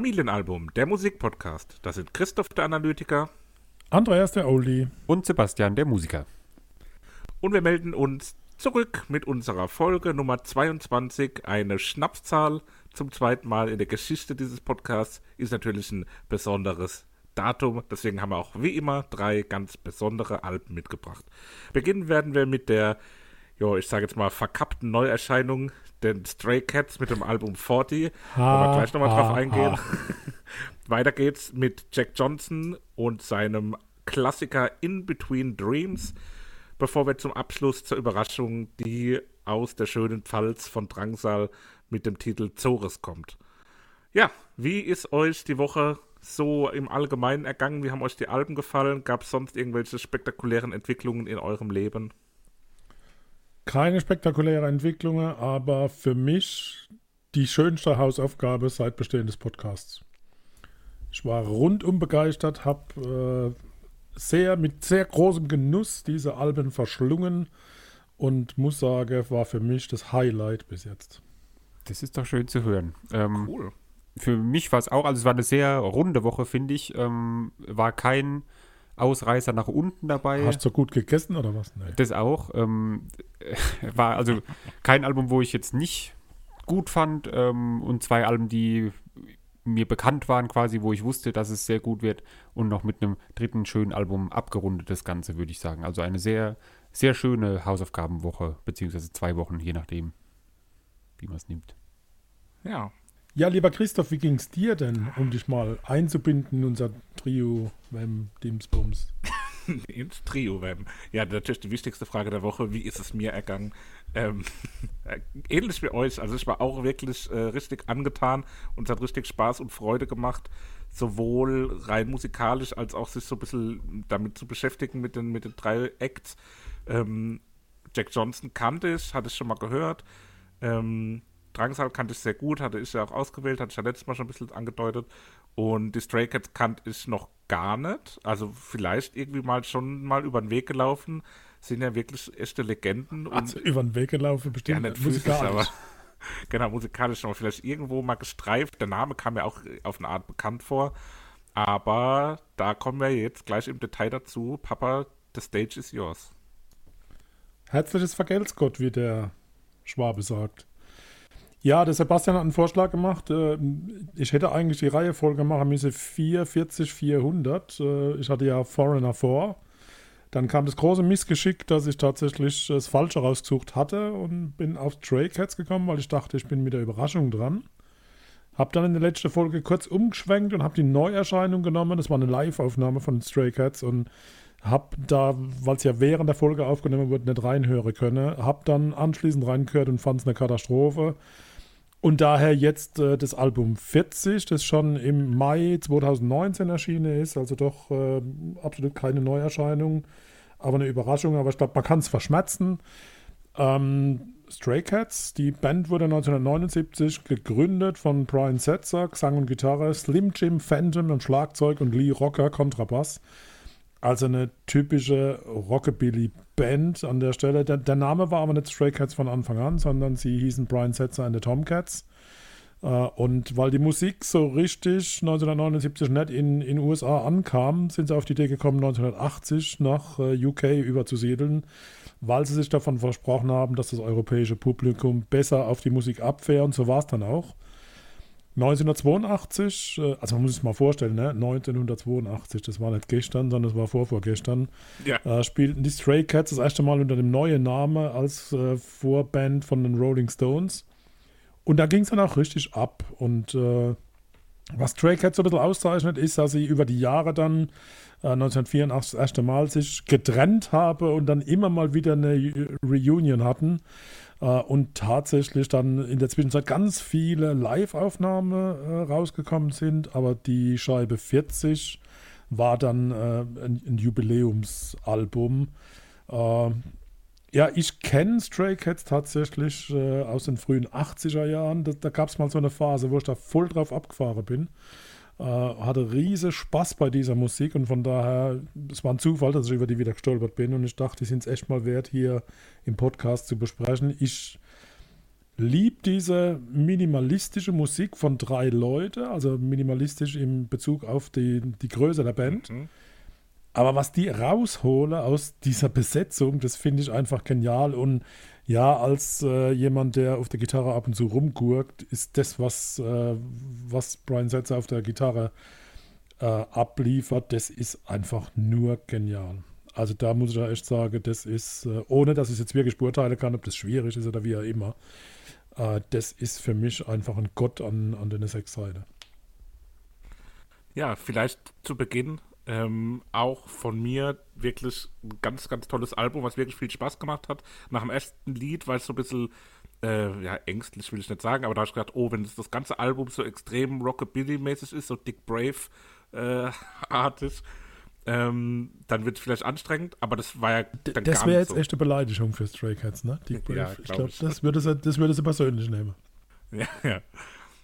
Familienalbum, der Musikpodcast. Das sind Christoph der Analytiker Andreas der Oldie. Und Sebastian, der Musiker. und wir melden uns zurück mit unserer Folge Nummer 22. Eine Schnapszahl zum zweiten Mal in der Geschichte dieses Podcasts ist natürlich ein besonderes Datum. Deswegen haben wir auch wie immer drei ganz besondere Alben mitgebracht. Beginnen werden wir mit der, jo, ich sage jetzt mal, verkappten Neuerscheinung, den Stray Cats mit dem Album 40. Ha, Wollen wir gleich nochmal drauf eingehen. Weiter geht's mit Jack Johnson und seinem Klassiker In Between Dreams, bevor wir zum Abschluss zur Überraschung, die aus der schönen Pfalz von Drangsal mit dem Titel Zores kommt. Ja, wie ist euch die Woche so im Allgemeinen ergangen? Wie haben euch die Alben gefallen? Gab es sonst irgendwelche spektakulären Entwicklungen in eurem Leben? Keine spektakuläre Entwicklungen, aber für mich die schönste Hausaufgabe seit Bestehen des Podcasts. Ich war rundum begeistert, habe äh, sehr mit sehr großem Genuss diese Alben verschlungen und muss sagen, war für mich das Highlight bis jetzt. Das ist doch schön zu hören. Ähm, Cool. Für mich war es auch, also es war eine sehr runde Woche, finde ich. Ähm, war kein Ausreißer nach unten dabei. Hast du so gut gegessen oder was? Nee. Das auch. Ähm, war also kein Album, wo ich jetzt nicht gut fand ähm, und zwei Alben, die mir bekannt waren quasi, wo ich wusste, dass es sehr gut wird und noch mit einem dritten schönen Album abgerundet das Ganze, würde ich sagen. Also eine sehr, sehr schöne Hausaufgabenwoche, beziehungsweise zwei Wochen, je nachdem, wie man es nimmt. Ja. Ja, lieber Christoph, wie ging es dir denn, um dich mal einzubinden in unser Trio beim Dimsbums? ins Trio werden. Ja, natürlich die wichtigste Frage der Woche, wie ist es mir ergangen? Ähm, äh, ähnlich wie euch, also ich war auch wirklich äh, richtig angetan und es hat richtig Spaß und Freude gemacht, sowohl rein musikalisch als auch sich so ein bisschen damit zu beschäftigen mit den, mit den drei Acts. Ähm, Jack Johnson kannte ich, hatte ich schon mal gehört. Ähm, Drangsal kannte ich sehr gut, hatte ich ja auch ausgewählt, hatte ich ja letztes Mal schon ein bisschen angedeutet. Und die Stray Cats kannte ich noch gar nicht. Also vielleicht irgendwie mal schon mal über den Weg gelaufen. Sind ja wirklich echte Legenden. Und Also über den Weg gelaufen, ja, bestimmt nicht physisch, aber genau, musikalisch aber vielleicht irgendwo mal gestreift. Der Name kam mir auch auf eine Art bekannt vor. Aber da kommen wir jetzt gleich im Detail dazu. Papa, the stage is yours. Herzliches Vergelt's Gott, wie der Schwabe sagt. Ja, der Sebastian hat einen Vorschlag gemacht. äh, Ich hätte eigentlich die Reihefolge machen müssen 440, 400. Äh, Ich hatte ja Foreigner vor. Dann kam das große Missgeschick, dass ich tatsächlich das Falsche rausgesucht hatte und bin auf Stray Cats gekommen, weil ich dachte, ich bin mit der Überraschung dran. Hab dann in der letzten Folge kurz umgeschwenkt und habe die Neuerscheinung genommen. Das war eine Live-Aufnahme von Stray Cats und hab da, weil es ja während der Folge aufgenommen wurde, nicht reinhören können. Hab dann anschließend reingehört und fand es eine Katastrophe. Und daher jetzt äh, das Album 40, das schon im Mai 2019 erschienen ist, also doch äh, absolut keine Neuerscheinung, aber eine Überraschung. Aber ich glaube, man kann es verschmerzen. Ähm, Stray Cats, die Band wurde 1979 gegründet von Brian Setzer, Gesang und Gitarre, Slim Jim Phantom am Schlagzeug und Lee Rocker Kontrabass. Also eine typische Rockabilly-Band an der Stelle. Der, der Name war aber nicht Stray Cats von Anfang an, sondern sie hießen Brian Setzer and the Tomcats. Äh, und weil die Musik so richtig 1979 nicht in den USA ankam, sind sie auf die Idee gekommen, 1980 nach äh, UK überzusiedeln, weil sie sich davon versprochen haben, dass das europäische Publikum besser auf die Musik abfährt. Und so war es dann auch. 1982, äh, also man muss es mal vorstellen, ne? 1982, das war nicht gestern, sondern das war vorvorgestern, Ja. äh, spielten die Stray Cats das erste Mal unter dem neuen Namen als äh, Vorband von den Rolling Stones. Und da ging es dann auch richtig ab. Und äh, was Stray Cats so ein bisschen auszeichnet, ist, dass sie über die Jahre dann äh, 1984 das erste Mal sich getrennt habe und dann immer mal wieder eine Reunion hatten äh, und tatsächlich dann in der Zwischenzeit ganz viele Live-Aufnahmen äh, rausgekommen sind, aber die Scheibe 40 war dann äh, ein, Jubiläumsalbum. Äh, ja, ich kenne Stray Cats tatsächlich äh, aus den frühen 80er Jahren. Da, da gab es mal so eine Phase, wo ich da voll drauf abgefahren bin. Äh, hatte riese Spaß bei dieser Musik und von daher, es war ein Zufall, dass ich über die wieder gestolpert bin und ich dachte, die sind es echt mal wert, hier im Podcast zu besprechen. Ich liebe diese minimalistische Musik von drei Leuten, also minimalistisch in Bezug auf die, die Größe der Band. Mhm. Aber was die raushole aus dieser Besetzung, das finde ich einfach genial. Und ja, als äh, jemand, der auf der Gitarre ab und zu rumgurkt, ist das, was, äh, was Brian Setzer auf der Gitarre äh, abliefert, das ist einfach nur genial. Also da muss ich ja echt sagen, das ist, äh, ohne dass ich es jetzt wirklich beurteilen kann, ob das schwierig ist oder wie auch immer, äh, das ist für mich einfach ein Gott an, an den sechs Seiten. Ja, vielleicht zu Beginn ähm, auch von mir wirklich ein ganz, ganz tolles Album, was wirklich viel Spaß gemacht hat. Nach dem ersten Lied war es so ein bisschen, äh, ja, ängstlich will ich nicht sagen, aber da habe ich gedacht, oh, wenn das, das ganze Album so extrem Rockabilly-mäßig ist, so Dick Brave-artig, ähm, dann wird es vielleicht anstrengend, aber das war ja dann Das wäre jetzt so. echt eine Beleidigung für Stray Cats, ne? Dick Brave. Ja, ich glaub glaube, ich. das würde sie, das würde sie persönlich nehmen. Ja, ja.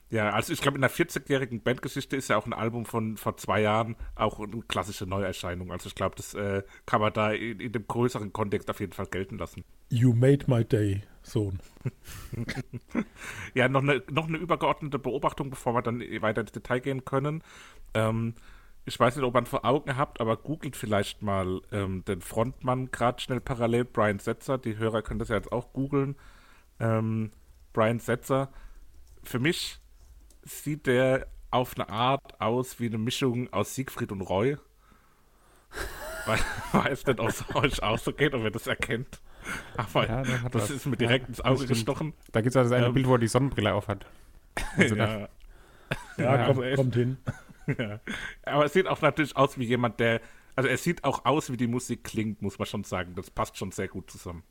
Ja, also ich glaube, in der 40-jährigen Bandgeschichte ist ja auch ein Album von vor zwei Jahren auch eine klassische Neuerscheinung. Also ich glaube, das äh, kann man da in, in dem größeren Kontext auf jeden Fall gelten lassen. You made my day, Sohn. Ja, noch eine, noch eine übergeordnete Beobachtung, bevor wir dann weiter ins Detail gehen können. Ähm, ich weiß nicht, ob man vor Augen habt, aber googelt vielleicht mal ähm, den Frontmann gerade schnell parallel, Brian Setzer. Die Hörer können das ja jetzt auch googeln. Ähm, Brian Setzer. Für mich sieht der auf eine Art aus wie eine Mischung aus Siegfried und Roy. Weil, weiß nicht, ob es euch auch so geht, ob ihr das erkennt. Aber Ja, das was. ist mir Ja, direkt ins das Auge gestochen. Da gibt es also ein Ähm, Bild, wo er die Sonnenbrille aufhat. Also da- ja. Ja, Ja, kommt, kommt hin. Ja. Aber es sieht auch natürlich aus wie jemand, der. Also es sieht auch aus, wie die Musik klingt, muss man schon sagen. Das passt schon sehr gut zusammen.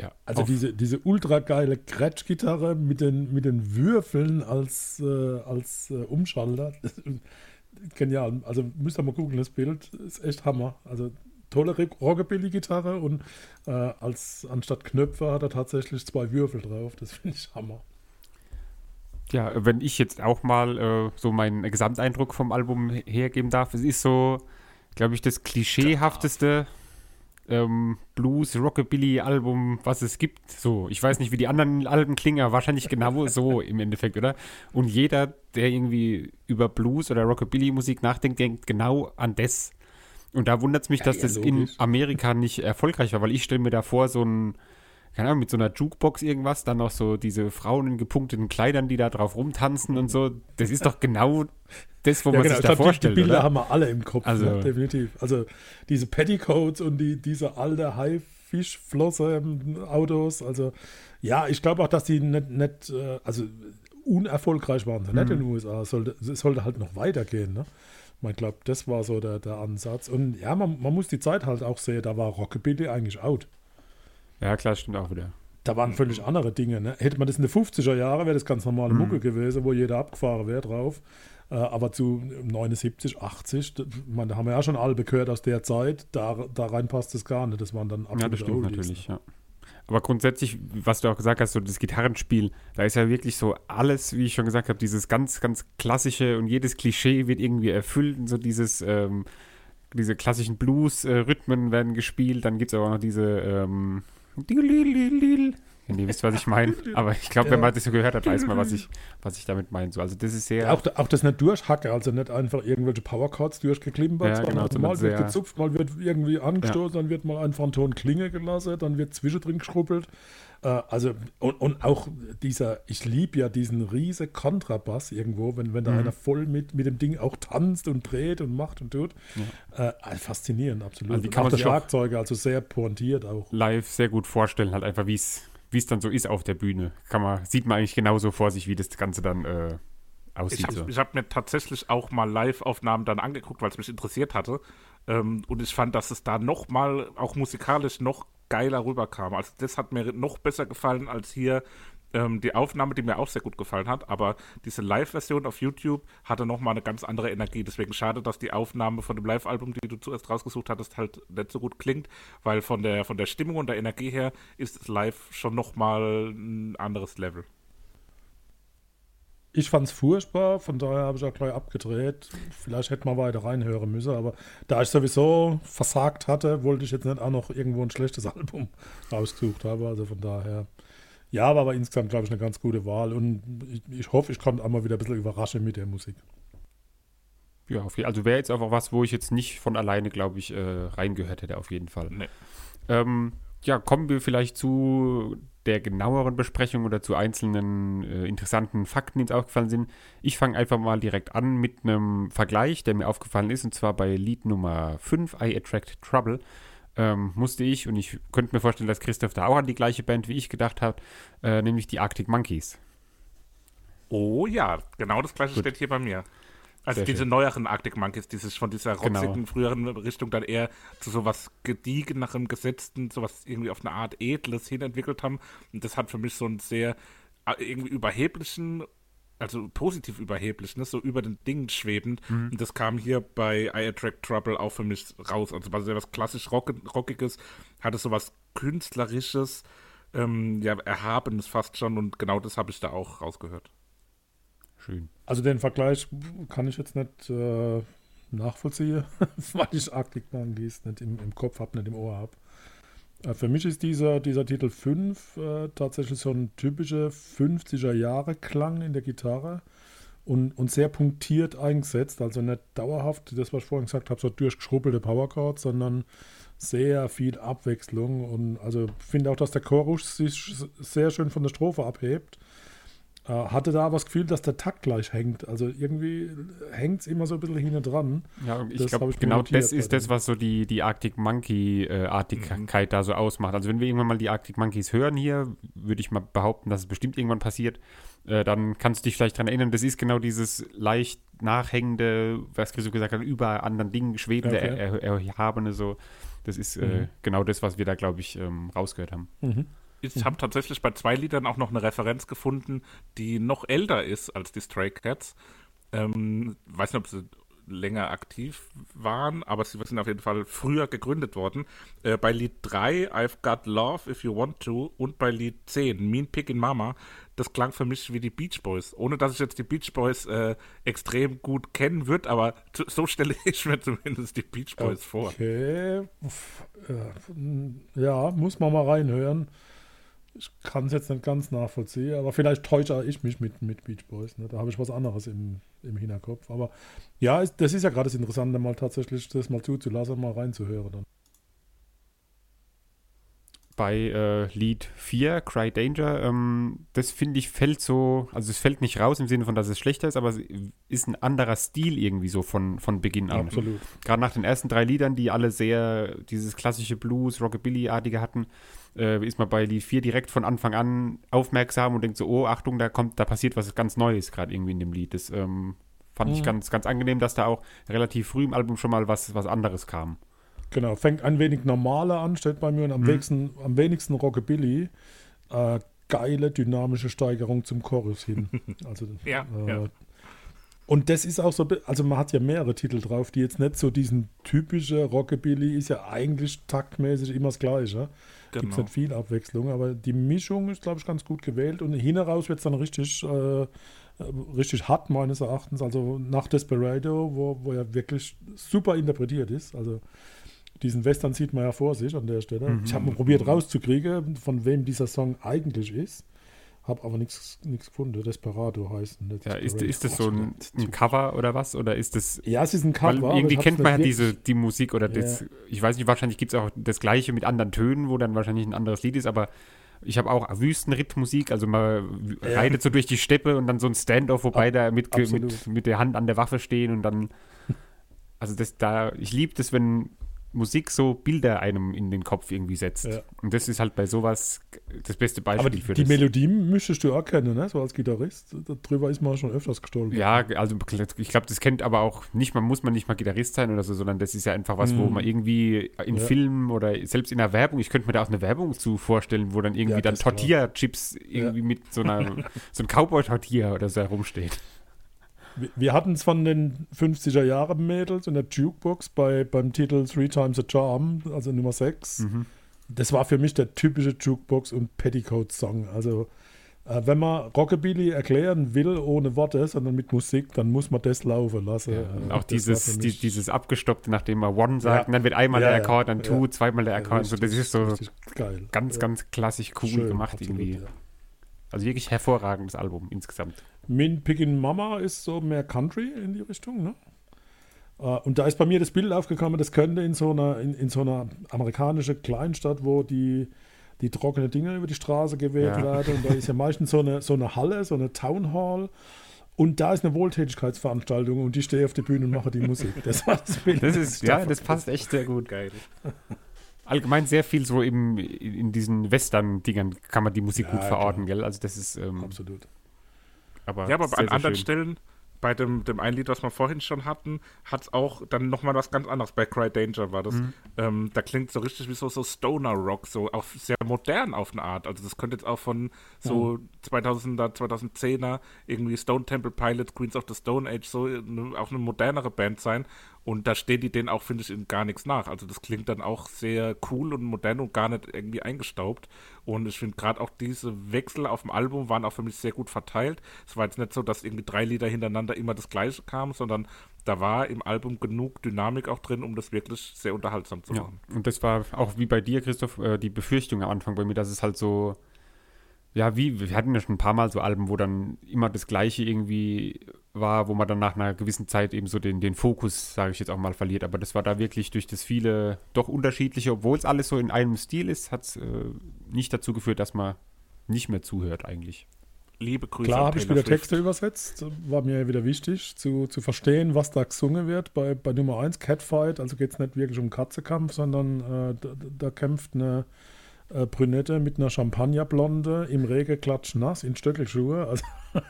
Ja. Also diese, diese ultra geile Gretsch-Gitarre mit den, mit den Würfeln als, äh, als äh, Umschalter. Genial. Also müsst ihr mal gucken, das Bild ist echt Hammer. Also tolle Re- Rockabilly-Gitarre und äh, als anstatt Knöpfe hat er tatsächlich zwei Würfel drauf. Das finde ich Hammer. Ja, wenn ich jetzt auch mal äh, so meinen Gesamteindruck vom Album he- hergeben darf, es ist so, glaube ich, das klischeehafteste ähm, Blues, Rockabilly-Album, was es gibt. So, ich weiß nicht, wie die anderen Alben klingen, aber wahrscheinlich genau so im Endeffekt, oder? Und jeder, der irgendwie über Blues oder Rockabilly-Musik nachdenkt, denkt genau an das. Und da wundert es mich, dass ja, das in logisch. Amerika nicht erfolgreich war, weil ich stelle mir da vor, so ein keine Ahnung, mit so einer Jukebox irgendwas, dann noch so diese Frauen in gepunkteten Kleidern, die da drauf rumtanzen und so. Das ist doch genau das, wo man sich ich da glaub, die, vorstellt, Bilder oder? haben wir alle im Kopf, Also- ne? definitiv. Also diese Petticoats und die, diese alte Haifischflosse Autos. Also ja, ich glaube auch, dass die nicht, nicht äh, also unerfolgreich waren. sie Nicht Mhm. in den USA. Es sollte, sollte halt noch weitergehen. Ne? Ich glaube, das war so der, der Ansatz. Und ja, man, man muss die Zeit halt auch sehen. Da war Rockabilly eigentlich out. Ja, klar, stimmt auch wieder. Da waren völlig andere Dinge. Ne? Hätte man das in den 50er Jahren, wäre das ganz normale Mucke gewesen, wo jeder abgefahren wäre drauf. Äh, aber zu 79, 80, d- man, da haben wir ja schon alle gehört aus der Zeit, da, da rein passt es gar nicht. Das waren dann Ja, absolute das stimmt Oldies, natürlich, ja. Aber grundsätzlich, was du auch gesagt hast, so das Gitarrenspiel, da ist ja wirklich so alles, wie ich schon gesagt habe, dieses ganz, ganz klassische und jedes Klischee wird irgendwie erfüllt und so dieses, ähm, diese klassischen Blues-Rhythmen werden gespielt, dann gibt es aber auch noch diese, ähm, wenn ihr wisst, was ich meine. Aber ich glaube, Ja. wenn man das so gehört hat, weiß man, was ich, was ich damit meine. So, also das ist sehr. Auch, auch das nicht durchhacke, also nicht einfach irgendwelche Powerchords durchgeklimpert, Ja, genau, also sondern mal wird gezupft, mal wird irgendwie angestoßen, dann wird mal einfach ein Ton Klinge gelassen, dann wird zwischendrin geschrubbelt. Äh, also, und, und auch dieser, ich liebe ja diesen riesen Kontrabass irgendwo, wenn, wenn da Mhm. einer voll mit, mit dem Ding auch tanzt und dreht und macht und tut. Äh, also faszinierend, absolut. Also die kann auch man der auch- Schlagzeuger, also sehr pointiert auch. live sehr gut vorstellen, halt einfach, wie es wie es dann so ist auf der Bühne. Kann man, sieht man eigentlich genauso vor sich, wie das Ganze dann äh, Ich aussieht. habe so. hab mir tatsächlich auch mal Live-Aufnahmen dann angeguckt, weil es mich interessiert hatte. Ähm, und ich fand, dass es da noch mal, auch musikalisch, noch geiler rüberkam. Also das hat mir noch besser gefallen als hier ähm, die Aufnahme, die mir auch sehr gut gefallen hat. Aber diese Live-Version auf YouTube hatte noch mal eine ganz andere Energie. Deswegen schade, dass die Aufnahme von dem Live-Album, die du zuerst rausgesucht hattest, halt nicht so gut klingt. Weil von der, von der Stimmung und der Energie her ist es live schon noch mal ein anderes Level. Ich fand es furchtbar, von daher habe ich auch gleich abgedreht. Vielleicht hätte man weiter reinhören müssen, aber da ich sowieso versagt hatte, wollte ich jetzt nicht auch noch irgendwo ein schlechtes Album rausgesucht haben. Also von daher, ja, war aber insgesamt, glaube ich, eine ganz gute Wahl und ich, ich hoffe, ich konnte einmal wieder ein bisschen überraschen mit der Musik. Ja, also wäre jetzt einfach was, wo ich jetzt nicht von alleine, glaube ich, äh, reingehört hätte, auf jeden Fall. Nee. Ähm, ja, kommen wir vielleicht zu der genaueren Besprechung oder zu einzelnen äh, interessanten Fakten, die uns aufgefallen sind. Ich fange einfach mal direkt an mit einem Vergleich, der mir aufgefallen ist, und zwar bei Lied Nummer 5, I Attract Trouble. Ähm, musste ich, und ich könnte mir vorstellen, dass Christoph da auch an die gleiche Band wie ich gedacht hat, äh, nämlich die Arctic Monkeys. Oh ja, genau das gleiche Gut. steht hier bei mir. Also Sehr diese schön. neueren Arctic Monkeys, dieses von dieser Genau. rotzigen früheren Richtung dann eher zu sowas gediegenerem, gesetzten, sowas irgendwie auf eine Art edles hin entwickelt haben. Und das hat für mich so einen sehr äh, irgendwie überheblichen, also positiv überheblich, ne? so über den Dingen schwebend. Mhm. Und das kam hier bei I Attract Trouble auch für mich raus. Also war sehr was klassisch Rock Rockiges, hatte sowas Künstlerisches, ähm, ja, Erhabenes fast schon. Und genau das habe ich da auch rausgehört. Schön. Also den Vergleich kann ich jetzt nicht äh, nachvollziehen, weil ich Arctic Monkeys nicht im, im Kopf habe, nicht im Ohr habe. Äh, für mich ist dieser, dieser Titel 5 äh, tatsächlich so ein typischer 50er-Jahre-Klang in der Gitarre und, und sehr punktiert eingesetzt, also nicht dauerhaft, das was ich vorhin gesagt habe, so durchgeschrubbelte Powerchords, sondern sehr viel Abwechslung und also finde auch, dass der Chorus sich sehr schön von der Strophe abhebt. Äh, hatte da aber das Gefühl, dass der Takt gleich hängt. Also irgendwie hängt es immer so ein bisschen hinten dran. Ja, ich glaube, genau das ist das, was so die, die Arctic Monkey-Artigkeit da so ausmacht. Also wenn wir irgendwann mal die Arctic Monkeys hören hier, würde ich mal behaupten, dass es bestimmt irgendwann passiert, äh, dann kannst du dich vielleicht daran erinnern, das ist genau dieses leicht nachhängende, was Chris so gesagt hat, über anderen Dingen schwebende, Okay. er, er, erhabene so. Das ist äh, Mhm. genau das, was wir da, glaube ich, ähm, rausgehört haben. Ich habe tatsächlich bei zwei Liedern auch noch eine Referenz gefunden, die noch älter ist als die Stray Cats. Ähm, weiß nicht, ob sie länger aktiv waren, aber sie sind auf jeden Fall früher gegründet worden. Äh, bei Lied 3, I've Got Love If You Want To und bei Lied 10, Mean Pig in Mama, das klang für mich wie die Beach Boys. Ohne dass ich jetzt die Beach Boys äh, extrem gut kennen würde, aber so stelle ich mir zumindest die Beach Boys vor. Okay. Äh, ja, muss man mal reinhören. Ich kann es jetzt nicht ganz nachvollziehen, aber vielleicht täusche ich mich mit, mit Beach Boys. Ne? Da habe ich was anderes im, im Hinterkopf. Aber ja, das ist ja gerade das Interessante, mal tatsächlich das mal zuzulassen, mal reinzuhören. Dann. Bei äh, Lied 4, Cry Danger, ähm, das finde ich fällt so, also es fällt nicht raus im Sinne von, dass es schlechter ist, aber es ist ein anderer Stil irgendwie so von, von Beginn an. Absolut. Gerade nach den ersten drei Liedern, die alle sehr dieses klassische Blues, Rockabilly-artige hatten, äh, ist man bei Lied 4 direkt von Anfang an aufmerksam und denkt so, oh, Achtung, da kommt, da passiert was ganz Neues gerade irgendwie in dem Lied. Das ähm, fand ich Mhm. ganz, ganz angenehm, dass da auch relativ früh im Album schon mal was, was anderes kam. Genau, fängt ein wenig normaler an, steht bei mir und am, Mhm. wenigsten, am wenigsten Rockabilly. Äh, geile dynamische Steigerung zum Chorus hin. Also, Ja, äh, ja. Und das ist auch so, also man hat ja mehrere Titel drauf, die jetzt nicht so diesen typische Rockabilly ist ja eigentlich taktmäßig immer das Gleiche. Gibt es Genau. nicht viel Abwechslung, aber die Mischung ist, glaube ich, ganz gut gewählt und hin heraus wird es dann richtig, äh, richtig hart, meines Erachtens. Also nach Desperado, wo, wo ja wirklich super interpretiert ist. Also diesen Western sieht man ja vor sich an der Stelle. Mhm. Ich habe mal probiert rauszukriegen, von wem dieser Song eigentlich ist. Habe aber nichts gefunden. Desperado heißt das. Ja, ist, ist das so ein, ein Cover oder was? Oder ist das. Ja, es ist ein Weil Cover. aber irgendwie kennt man ja nicht diese, die Musik oder das, Ja. ich weiß nicht, wahrscheinlich gibt es auch das gleiche mit anderen Tönen, wo dann wahrscheinlich ein anderes Lied ist, aber ich habe auch Wüstenrittmusik, also man Ja. reitet so durch die Steppe und dann so ein Standoff, wo beide mit, ge- mit, absolut. mit der Hand an der Waffe stehen und dann, also das da, ich liebe das, wenn Musik so Bilder einem in den Kopf irgendwie setzt. Ja. Und das ist halt bei sowas das beste Beispiel Aber die, für die das. Melodie müsstest du auch kennen, ne? so als Gitarrist. Darüber ist man schon öfters gestolpert. Ja, also ich glaube, das kennt aber auch nicht, man muss man nicht mal Gitarrist sein oder so, sondern das ist ja einfach was, wo Mhm. man irgendwie in Ja. Filmen oder selbst in der Werbung, ich könnte mir da auch eine Werbung zu vorstellen, wo dann irgendwie Ja, dann klar. Tortilla-Chips irgendwie mit so einer, so ein Cowboy-Tortilla oder so herumsteht. Wir- hatten es von den 50er Jahren Mädels in der Jukebox bei, beim Titel Three Times a Charm, also Nummer 6. Mhm. Das war für mich der typische Jukebox- und Petticoat-Song. Also, äh, wenn man Rockabilly erklären will ohne Worte, sondern mit Musik, dann muss man das laufen lassen. Ja, Äh, auch das dieses, die, dieses abgestoppte, nachdem man One sagt, Ja. und dann wird einmal Ja, der. Akkord, dann Two, zweimal der Akkord. so, das ist so geil. ganz, ganz klassisch cool Schön, gemacht absolut, irgendwie. Also wirklich hervorragendes Album insgesamt. Min Pickin' Mama ist so mehr Country in die Richtung, ne? Äh, Und da ist bei mir das Bild aufgekommen, das könnte in so einer, in, in so einer amerikanischen Kleinstadt, wo die, die trockene Dinge über die Straße geweht Ja. werden. Und da ist ja meistens so eine, so eine Halle, so eine Town Hall. Und da ist eine Wohltätigkeitsveranstaltung und die stehe auf der Bühne und mache die Musik. Das war das Bild. Das ist, ja, das passt echt sehr gut. Geil. Allgemein sehr viel so im, in diesen Western-Dingern kann man die Musik Ja, gut klar. verorten, gell? Also das ist, ähm, Absolut. aber Ja, aber sehr, an sehr anderen schön. Stellen, bei dem, dem einen Lied, was wir vorhin schon hatten, hat es auch dann nochmal was ganz anderes. Bei Cry Danger war das. Mhm. Ähm, da klingt so richtig wie so, so Stoner Rock, so auch sehr modern auf eine Art. Also das könnte jetzt auch von so 2000er, 2010er irgendwie Stone Temple Pilots, Queens of the Stone Age, so eine, auch eine modernere Band sein. Und da steht die denen auch, finde ich, in gar nichts nach. Also das klingt dann auch sehr cool und modern und gar nicht irgendwie eingestaubt. Und ich finde gerade auch diese Wechsel auf dem Album waren auch für mich sehr gut verteilt. Es war jetzt nicht so, dass irgendwie drei Lieder hintereinander immer das gleiche kam, sondern da war im Album genug Dynamik auch drin, um das wirklich sehr unterhaltsam zu Ja, machen. und das war auch wie bei dir, Christoph, äh, die Befürchtung am Anfang bei mir, dass es halt so, ja, wie, wir hatten ja schon ein paar Mal so Alben, wo dann immer das Gleiche irgendwie war, wo man dann nach einer gewissen Zeit eben so den, den Fokus, sage ich jetzt auch mal, verliert. Aber das war da wirklich durch das viele doch unterschiedliche, obwohl es alles so in einem Stil ist, hat es äh, nicht dazu geführt, dass man nicht mehr zuhört eigentlich. Liebe Grüße Klar habe ich wieder Swift. Texte übersetzt. War mir wieder wichtig, zu, zu verstehen, was da gesungen wird. Bei, bei Nummer 1, Catfight, also geht es nicht wirklich um Katzekampf, sondern äh, da, da kämpft eine äh, Brünette mit einer Champagnerblonde im Regen klatschnass in Stöckelschuhe. Also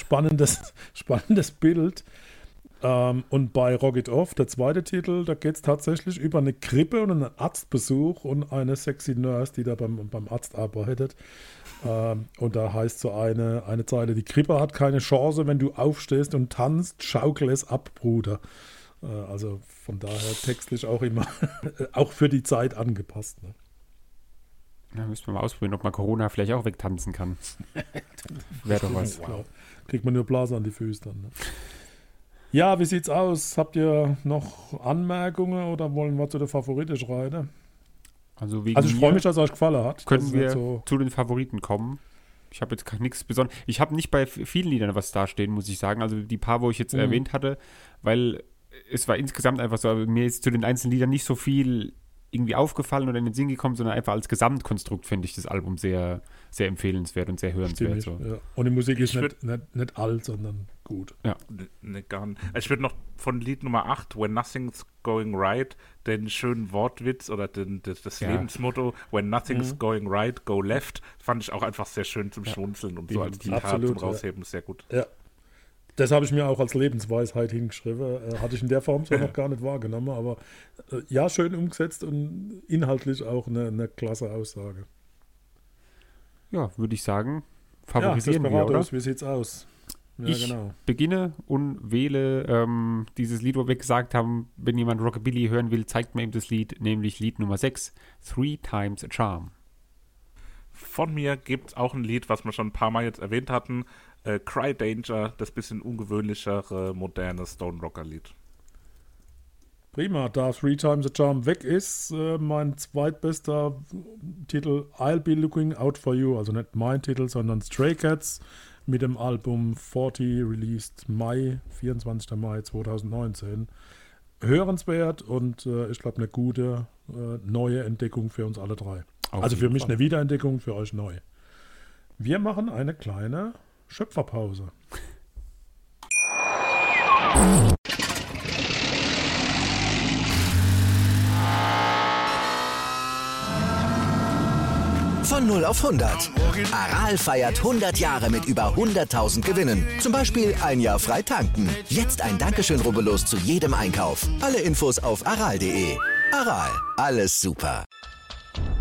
spannendes, spannendes Bild. Ähm, und bei Rock It Off, der zweite Titel, da geht es tatsächlich über eine Krippe und einen Arztbesuch und eine sexy Nurse, die da beim, beim Arzt arbeitet. Ähm, und da heißt so eine, eine Zeile, die Krippe hat keine Chance, wenn du aufstehst und tanzt, schaukel es ab, Bruder. Äh, also von daher textlich auch immer, auch für die Zeit angepasst. Ne? Ja, müssen wir mal ausprobieren, ob man Corona vielleicht auch wegtanzen kann. Wäre doch was. Klar. Kriegt man nur Blase an die Füße dann. Ne? Ja, wie sieht's aus? Habt ihr noch Anmerkungen oder wollen wir zu der Favorite schreiten? Also, Also ich freue mich, dass es euch gefallen hat. Können wir so, zu den Favoriten kommen. Ich habe jetzt gar nichts Besonderes. Ich habe nicht bei vielen Liedern was dastehen, muss ich sagen. Also die paar, wo ich jetzt Mhm. erwähnt hatte, weil es war insgesamt einfach so, mir ist zu den einzelnen Liedern nicht so viel irgendwie aufgefallen oder in den Sinn gekommen, sondern einfach als Gesamtkonstrukt finde ich das Album sehr, sehr empfehlenswert und sehr hörenswert. So. ja. Und die Musik ist Ich nicht, nicht, nicht alt, sondern gut. Ne, ne, gar nicht. Ich würde noch von Lied Nummer 8, When Nothing's Going Right, den schönen Wortwitz oder den, das, das Ja. Lebensmotto, When Nothing's Mhm. Going Right, Go Left, fand ich auch einfach sehr schön zum Schmunzeln und so als. Zitat zum ja. Rausheben, sehr gut. Ja. Das habe ich mir auch als Lebensweisheit hingeschrieben. Äh, hatte ich in der Form zwar noch gar nicht wahrgenommen, aber äh, ja, schön umgesetzt und inhaltlich auch eine, eine klasse Aussage. Ja, würde ich sagen, Ja, favorisieren wir, oder? Wie sieht's aus? Ja, Ich- genau. beginne und wähle ähm, dieses Lied, wo wir gesagt haben, wenn jemand Rockabilly hören will, zeigt mir ihm das Lied, nämlich Lied Nummer 6, Three Times a Charm. Von mir gibt es auch ein Lied, was wir schon ein paar Mal jetzt erwähnt hatten, äh, Cry Danger, das bisschen ungewöhnlichere, moderne Stone Rocker Lied. Prima, da Three Times a Charm weg ist, äh, mein zweitbester Titel I'll Be Looking Out for You, also nicht mein Titel, sondern Stray Cats mit dem Album 40, released Mai, 24. Mai 2019. Hörenswert und äh, ich glaube eine gute äh, neue Entdeckung für uns alle drei. Auf also für mich Fall. eine Wiederentdeckung, für euch neu. Wir machen eine kleine Schöpferpause. Von 0 auf 100. Aral feiert 100 Jahre mit über 100.000 Gewinnen. Zum Beispiel ein Jahr frei tanken. Jetzt ein Dankeschön, rubbellos zu jedem Einkauf. Alle Infos auf aral.de. Aral, alles super.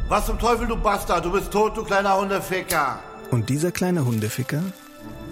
Was zum Teufel, du Bastard? Du bist tot, du kleiner Hundeficker. Und dieser kleine Hundeficker,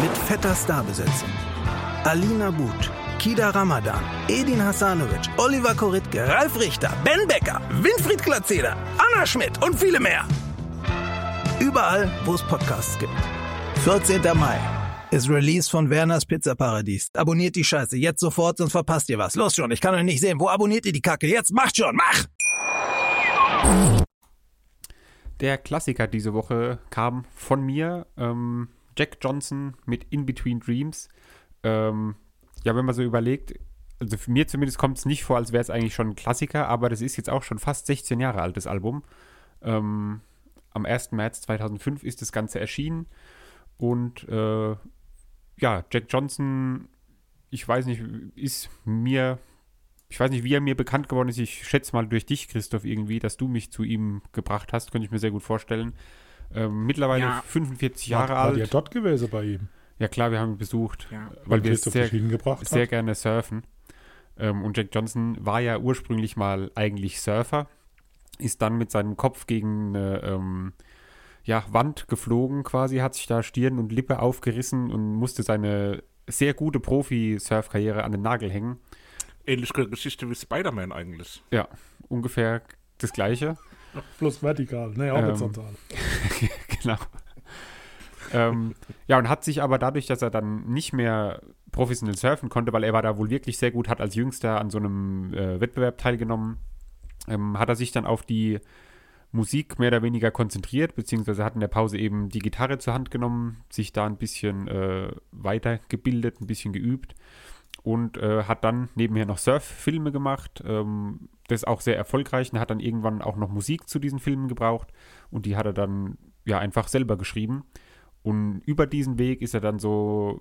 Mit fetter Starbesetzung. Alina But, Kida Ramadan, Edin Hasanovic, Oliver Koritke, Ralf Richter, Ben Becker, Winfried Glatzeder, Anna Schmidt und viele mehr. Überall, wo es Podcasts gibt. 14. Mai ist Release von Werners Pizza Paradies. Abonniert die Scheiße jetzt sofort, sonst verpasst ihr was. Los schon, ich kann euch nicht sehen. Wo abonniert ihr die Kacke? Jetzt macht schon, mach! Der Klassiker diese Woche kam von mir, ähm, Jack Johnson mit In Between Dreams. Ähm, ja, wenn man so überlegt, also für mir zumindest kommt es nicht vor, als wäre es eigentlich schon ein Klassiker, aber das ist jetzt auch schon fast 16 Jahre altes Album. Ähm, am 1. März 2005 ist das Ganze erschienen und äh, ja, Jack Johnson, ich weiß nicht, ist mir ich weiß nicht, wie er mir bekannt geworden ist. Ich schätze mal durch dich, Christoph, irgendwie, dass du mich zu ihm gebracht hast. Könnte ich mir sehr gut vorstellen. Ähm, mittlerweile Ja. 45 Jahre War, war alt. dort gewesen bei ihm? Ja, klar, wir haben ihn besucht, Ja. weil wir Christoph sehr, sehr gerne surfen. Ähm, und Jack Johnson war ja ursprünglich mal eigentlich Surfer, ist dann mit seinem Kopf gegen eine ähm, ja, Wand geflogen quasi, hat sich da Stirn und Lippe aufgerissen und musste seine sehr gute Profi-Surf-Karriere an den Nagel hängen. Ähnliche Geschichte wie Spider-Man eigentlich. Ja, ungefähr das Gleiche. Plus vertikal, ne, horizontal. genau. ähm, ja, und hat sich aber dadurch, dass er dann nicht mehr professionell surfen konnte, weil er war da wohl wirklich sehr gut, hat als Jüngster an so einem äh, Wettbewerb teilgenommen, ähm, hat er sich dann auf die Musik mehr oder weniger konzentriert, beziehungsweise hat in der Pause eben die Gitarre zur Hand genommen, sich da ein bisschen äh, weitergebildet, ein bisschen geübt und äh, hat dann nebenher noch Surf-Filme gemacht. Ähm, das auch sehr erfolgreich und hat dann irgendwann auch noch Musik zu diesen Filmen gebraucht und die hat er dann ja einfach selber geschrieben. Und über diesen Weg ist er dann so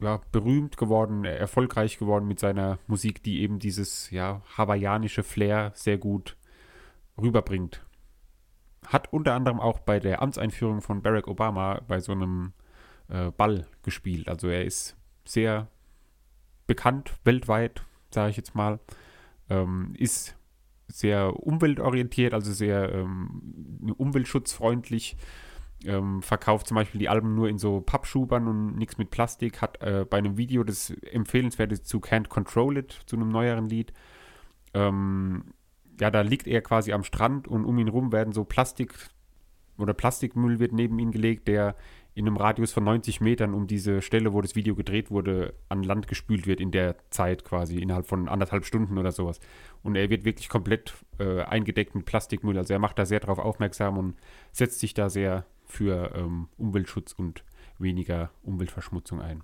ja, berühmt geworden, erfolgreich geworden mit seiner Musik, die eben dieses ja, hawaiianische Flair sehr gut rüberbringt. Hat unter anderem auch bei der Amtseinführung von Barack Obama bei so einem äh, Ball gespielt. Also er ist sehr bekannt weltweit, sage ich jetzt mal. Ähm, ist sehr umweltorientiert, also sehr ähm, umweltschutzfreundlich. Ähm, verkauft zum Beispiel die Alben nur in so Pappschubern und nichts mit Plastik. Hat äh, bei einem Video das empfehlenswerte zu Can't Control It, zu einem neueren Lied. Ähm, ja, da liegt er quasi am Strand und um ihn rum werden so Plastik oder Plastikmüll wird neben ihn gelegt, der in einem Radius von 90 Metern um diese Stelle, wo das Video gedreht wurde, an Land gespült wird in der Zeit quasi, innerhalb von anderthalb Stunden oder sowas. Und er wird wirklich komplett äh, eingedeckt mit Plastikmüll. Also er macht da sehr darauf aufmerksam und setzt sich da sehr für ähm, Umweltschutz und weniger Umweltverschmutzung ein.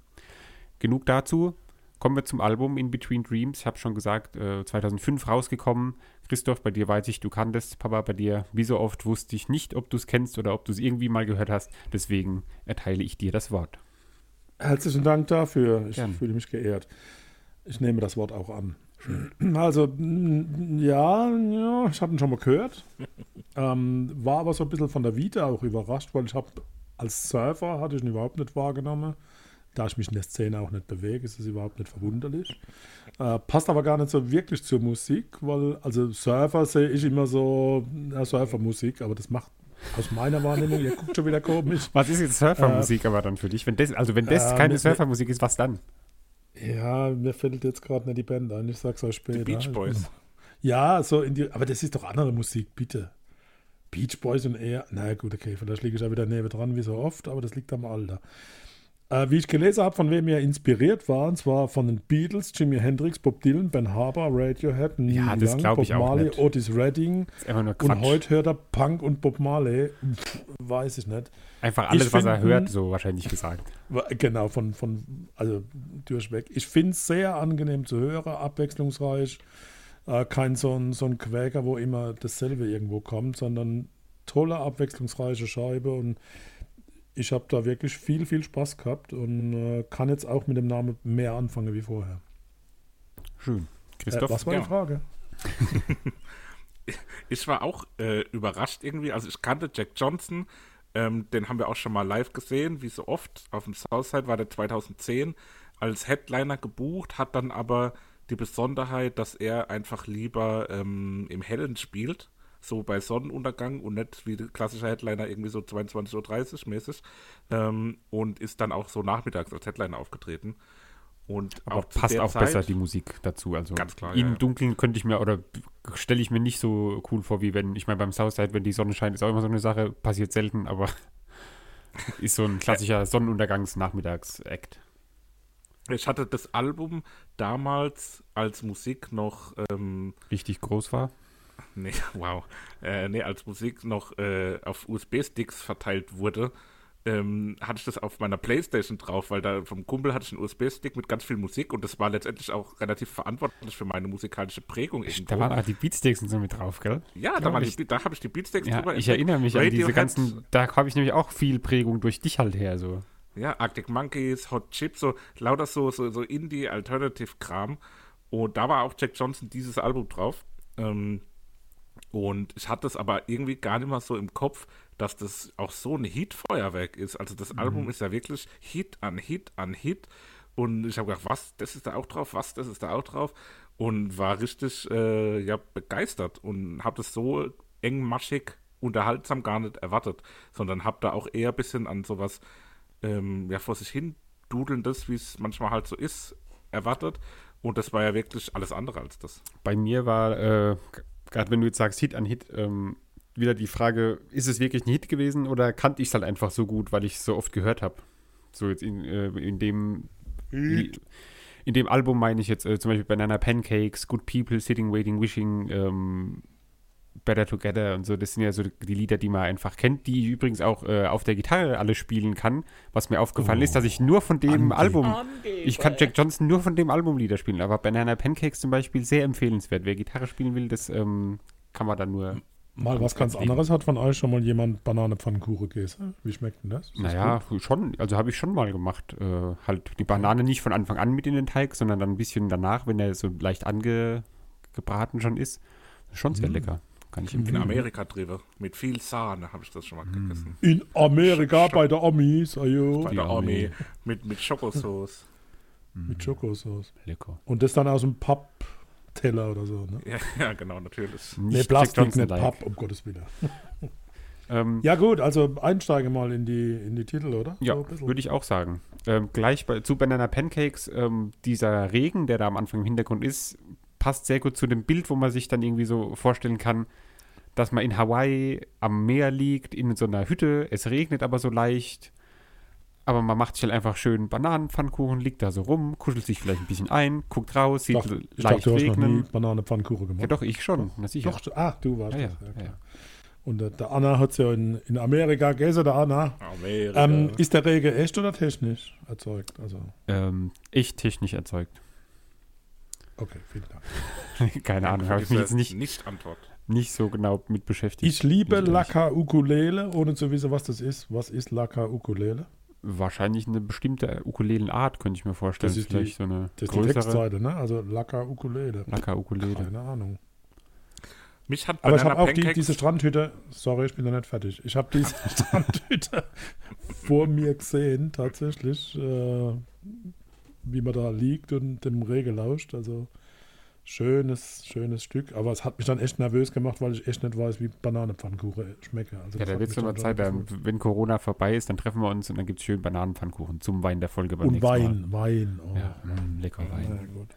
Genug dazu. Kommen wir zum Album In Between Dreams. Ich habe schon gesagt, äh, 2005 rausgekommen. Christoph, bei dir weiß ich, du kanntest. Papa, bei dir, wie so oft, wusste ich nicht, ob du es kennst oder ob du es irgendwie mal gehört hast. Deswegen erteile ich dir das Wort. Herzlichen Dank dafür. Ich Gern. fühle mich geehrt. Ich nehme das Wort auch an. Also, ja, ja ich habe ihn schon mal gehört. ähm, war aber so ein bisschen von der Vita auch überrascht, weil ich habe als Surfer hatte ich ihn überhaupt nicht wahrgenommen. Da ich mich in der Szene auch nicht bewege, ist es überhaupt nicht verwunderlich. Äh, passt aber gar nicht so wirklich zur Musik, weil, also Surfer sehe ich immer so, ja, Surfermusik, aber das macht aus meiner Wahrnehmung, ihr guckt schon wieder komisch. Was ist jetzt Surfermusik aber dann für dich? Wenn das, also wenn das äh, keine Surfermusik ist, was dann? Ja, mir fällt jetzt gerade nicht die Band ein, ich sag's euch später. Beach Boys. Ja, so in die, aber das ist doch andere Musik, bitte. Beach Boys und eher, na gut, okay, vielleicht liege ich ja wieder neben dran, wie so oft, aber das liegt am Alter. Äh, wie ich gelesen habe, von wem er inspiriert war, und zwar von den Beatles, Jimi Hendrix, Bob Dylan, Ben Harper, Radiohead, Neil Ja, das Young, Bob Marley, nicht. Otis Redding und heute hört er Punk und Bob Marley. Pff, weiß ich nicht. Einfach alles, Ich was er find- hört, so wahrscheinlich gesagt. Genau, von, von also durchweg. Ich finde es sehr angenehm zu hören, abwechslungsreich. Äh, kein so ein, so ein Quäker, wo immer dasselbe irgendwo kommt, sondern tolle, abwechslungsreiche Scheibe und ich habe da wirklich viel, viel Spaß gehabt und äh, kann jetzt auch mit dem Namen mehr anfangen wie vorher. Schön. Äh, Christoph? was war ja. die Frage? Ich war auch äh, überrascht irgendwie. Also ich kannte Jack Johnson, ähm, den haben wir auch schon mal live gesehen, wie so oft. Auf dem Southside war der 2010 als Headliner gebucht, hat dann aber die Besonderheit, dass er einfach lieber ähm, im Hellen spielt, so bei Sonnenuntergang und nicht wie der klassische Headliner irgendwie so 22.30 Uhr mäßig ähm, und ist dann auch so nachmittags als Headliner aufgetreten. Und Aber auch passt auch Zeit, besser die Musik dazu. Also Ganz klar, im ja. Dunkeln könnte ich mir oder stelle ich mir nicht so cool vor, wie wenn, ich meine, beim Southside, wenn die Sonne scheint, ist auch immer so eine Sache, passiert selten, aber ist so ein klassischer Sonnenuntergangs-Nachmittags-Act. Ich hatte das Album damals als Musik noch, ähm, Richtig groß war. Nee, wow, äh, nee, als Musik noch äh, auf USB-Sticks verteilt wurde, ähm, hatte ich das auf meiner Playstation drauf, weil da vom Kumpel hatte ich einen USB-Stick mit ganz viel Musik und das war letztendlich auch relativ verantwortlich für meine musikalische Prägung irgendwo. Da waren auch die Beatsticks und so mit drauf, gell? ja, da, ich. die, da habe ich die Beatsticks Ja, drüber ich erinnere mich an diese ganzen, da habe ich nämlich auch viel Prägung durch dich halt her, so. Ja, Arctic Monkeys, Hot Chip, so lauter so, so, so Indie-Alternative-Kram. Und da war auch Jack Johnson dieses Album drauf. Ähm, und ich hatte es aber irgendwie gar nicht mal so im Kopf, dass das auch so ein Hit-Feuerwerk ist. Also das Album ist ja wirklich Hit an Hit an Hit. Und ich habe gedacht, was, das ist da auch drauf, was, das ist da auch drauf. Und war richtig äh, ja, begeistert und habe das so engmaschig, unterhaltsam gar nicht erwartet, sondern habe da auch eher ein bisschen an sowas ähm, ja, vor sich hin dudelndes, wie es manchmal halt so ist, erwartet. Und das war ja wirklich alles andere als das. Bei mir war, äh, gerade wenn du jetzt sagst Hit an Hit, ähm, wieder die Frage, ist es wirklich ein Hit gewesen oder kannte ich es halt einfach so gut, weil ich es so oft gehört habe? So jetzt in, äh, in dem in dem Album meine ich jetzt äh, zum Beispiel Banana Pancakes, Good People, Sitting, Waiting, Wishing, ähm, Better Together und so. Das sind ja so die Lieder, die man einfach kennt, die ich übrigens auch äh, auf der Gitarre alle spielen kann. Was mir aufgefallen ist, dass ich nur von dem Andi. Album, ich kann Jack Johnson nur von dem Album Lieder spielen, aber Banana Pancakes zum Beispiel sehr empfehlenswert. Wer Gitarre spielen will, das ähm, kann man dann nur. Mal was ganz Deswegen. anderes. Hat von euch schon mal jemand Banane-Pfannkuchen gegessen? Wie schmeckt denn das? Ist das Naja, schon, also habe ich schon mal gemacht. Äh, halt die Banane nicht von Anfang an mit in den Teig, sondern dann ein bisschen danach, wenn er so leicht angebraten schon ist. Schon sehr lecker. Kann ich In empfehlen. Amerika drüber. Mit viel Sahne habe ich das schon mal gegessen. gut? In Amerika bei der Amis, ajo. Bei Die der. Armee. Mit, mit Schokosauce. Mit Schokosauce. Lecker. Und das dann aus dem Pappteller oder so, ne? ja, ja, genau, natürlich. Nee, Jack Plastik, nicht. Papp, um Gottes Willen. Ähm, Ja gut, also einsteige mal in die, in die Titel, oder? Ja, So würde ich auch sagen. Ähm, gleich bei, zu Banana Pancakes, ähm, dieser Regen, der da am Anfang im Hintergrund ist, passt sehr gut zu dem Bild, wo man sich dann irgendwie so vorstellen kann, dass man in Hawaii am Meer liegt, in so einer Hütte, es regnet aber so leicht, aber man macht sich halt einfach schön Bananenpfannkuchen, liegt da so rum, kuschelt sich vielleicht ein bisschen ein, guckt raus, Ich sieht ich leicht dachte, du hast noch nie regnen. Banane-Pfannkuchen gemacht. Ja doch, ich schon, na sicher. Doch, ah, du warst Ja, das. Ja, ja, ja. Und der, der Anna hat es ja in, in Amerika gegessen, der Anna. Amerika. Ähm, ist der Regen echt oder technisch erzeugt? Also, Ähm, echt technisch erzeugt. Okay, vielen Dank. Keine Ahnung, habe ich mich jetzt nicht, nicht Antwort. nicht so genau mit beschäftigt. Ich liebe Laka Ukulele, ohne zu wissen, was das ist. Was ist Laka Ukulele? Wahrscheinlich eine bestimmte Ukulelenart, könnte ich mir vorstellen. Das ist die- Vielleicht so eine Das ist die größere Textseite, ne? Also Laka Ukulele. Laka-Ukulele. Keine Ahnung. Mich hat Aber ich habe auch die, diese Strandhütte, sorry, ich bin noch nicht fertig. Ich habe diese Strandhütte vor mir gesehen, tatsächlich, äh, wie man da liegt und dem Regen lauscht. Also schönes, schönes Stück. Aber es hat mich dann echt nervös gemacht, weil ich echt nicht weiß, wie Bananenpfannkuchen schmecke. Also Ja, da wird es dann Zeit, schon dann, wenn Corona vorbei ist, dann treffen wir uns und dann gibt es schön Bananenpfannkuchen zum Wein der Folge beim Und nächsten Wein, Mal. Wein. Oh. Ja, mm, lecker Ja, Wein. gut.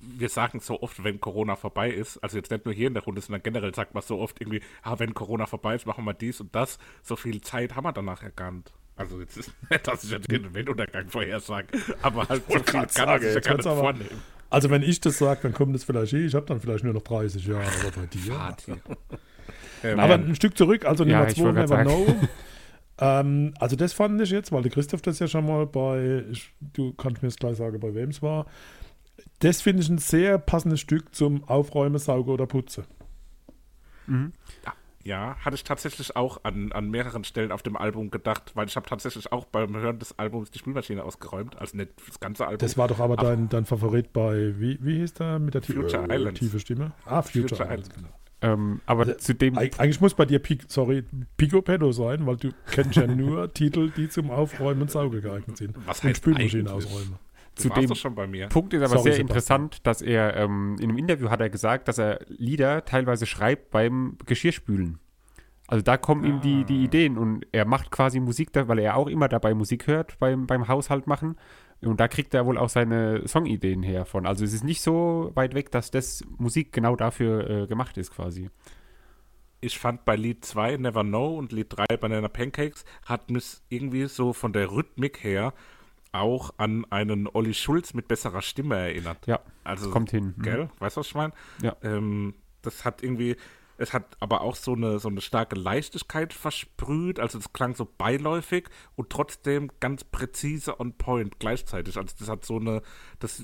wir sagen so oft, wenn Corona vorbei ist, also jetzt nicht nur hier in der Runde, sondern generell sagt man so oft irgendwie, ah, wenn Corona vorbei ist, machen wir dies und das. So viel Zeit haben wir danach ja nicht. Also jetzt ist nicht, dass ich jetzt den Weltuntergang vorhersage, aber halt so viel kann sagen, sich ja gar nicht aber- vornehmen. Also wenn ich das sage, dann kommt es vielleicht hin. Ich habe dann vielleicht nur noch 30 Jahre, aber bei dir. Ähm, Aber ein Stück zurück, also Ja, Nummer ich 2, wollte Never Know. ähm, also das fand ich jetzt, weil der Christoph das ja schon mal bei, ich, du kannst mir jetzt gleich sagen, bei wem es war. Das finde ich ein sehr passendes Stück zum Aufräumen, Saugen oder Putzen. Ja, hatte ich tatsächlich auch an, an mehreren Stellen auf dem Album gedacht, weil ich habe tatsächlich auch beim Hören des Albums die Spülmaschine ausgeräumt, also nicht das ganze Album. Das war doch aber dein, dein Favorit bei, wie, wie hieß der mit der Future äh, Islands. tiefe Stimme? Ah, Future, Future Islands. Islands. Genau. Ähm, aber Also, zu dem, Eig eigentlich muss bei dir, Pic sorry, Pico Pedo sein, weil du kennst ja nur Titel, die zum Aufräumen und Saugen geeignet sind. Was und heißt Spülmaschine eigentlich? ausräumen. Zu dem doch schon bei mir. Punkt ist aber Sorry, sehr Sebastian. interessant, dass er ähm, in einem Interview hat er gesagt, dass er Lieder teilweise schreibt beim Geschirrspülen. Also da kommen ihm die, die Ideen und er macht quasi Musik, da, weil er auch immer dabei Musik hört beim, beim Haushalt machen. Und da kriegt er wohl auch seine Songideen her von. Also es ist nicht so weit weg, dass das Musik genau dafür äh, gemacht ist quasi. ich fand bei Lied 2 Never Know und Lied 3 Banana Pancakes hat mich irgendwie so von der Rhythmik her auch an einen Olli Schulz mit besserer Stimme erinnert. Ja, also kommt hin. Mhm. Gell? Weißt du, was ich meine? Ja. Ähm, das hat irgendwie, es hat aber auch so eine, so eine starke Leichtigkeit versprüht, also es klang so beiläufig und trotzdem ganz präzise on point gleichzeitig. Also das hat so eine, das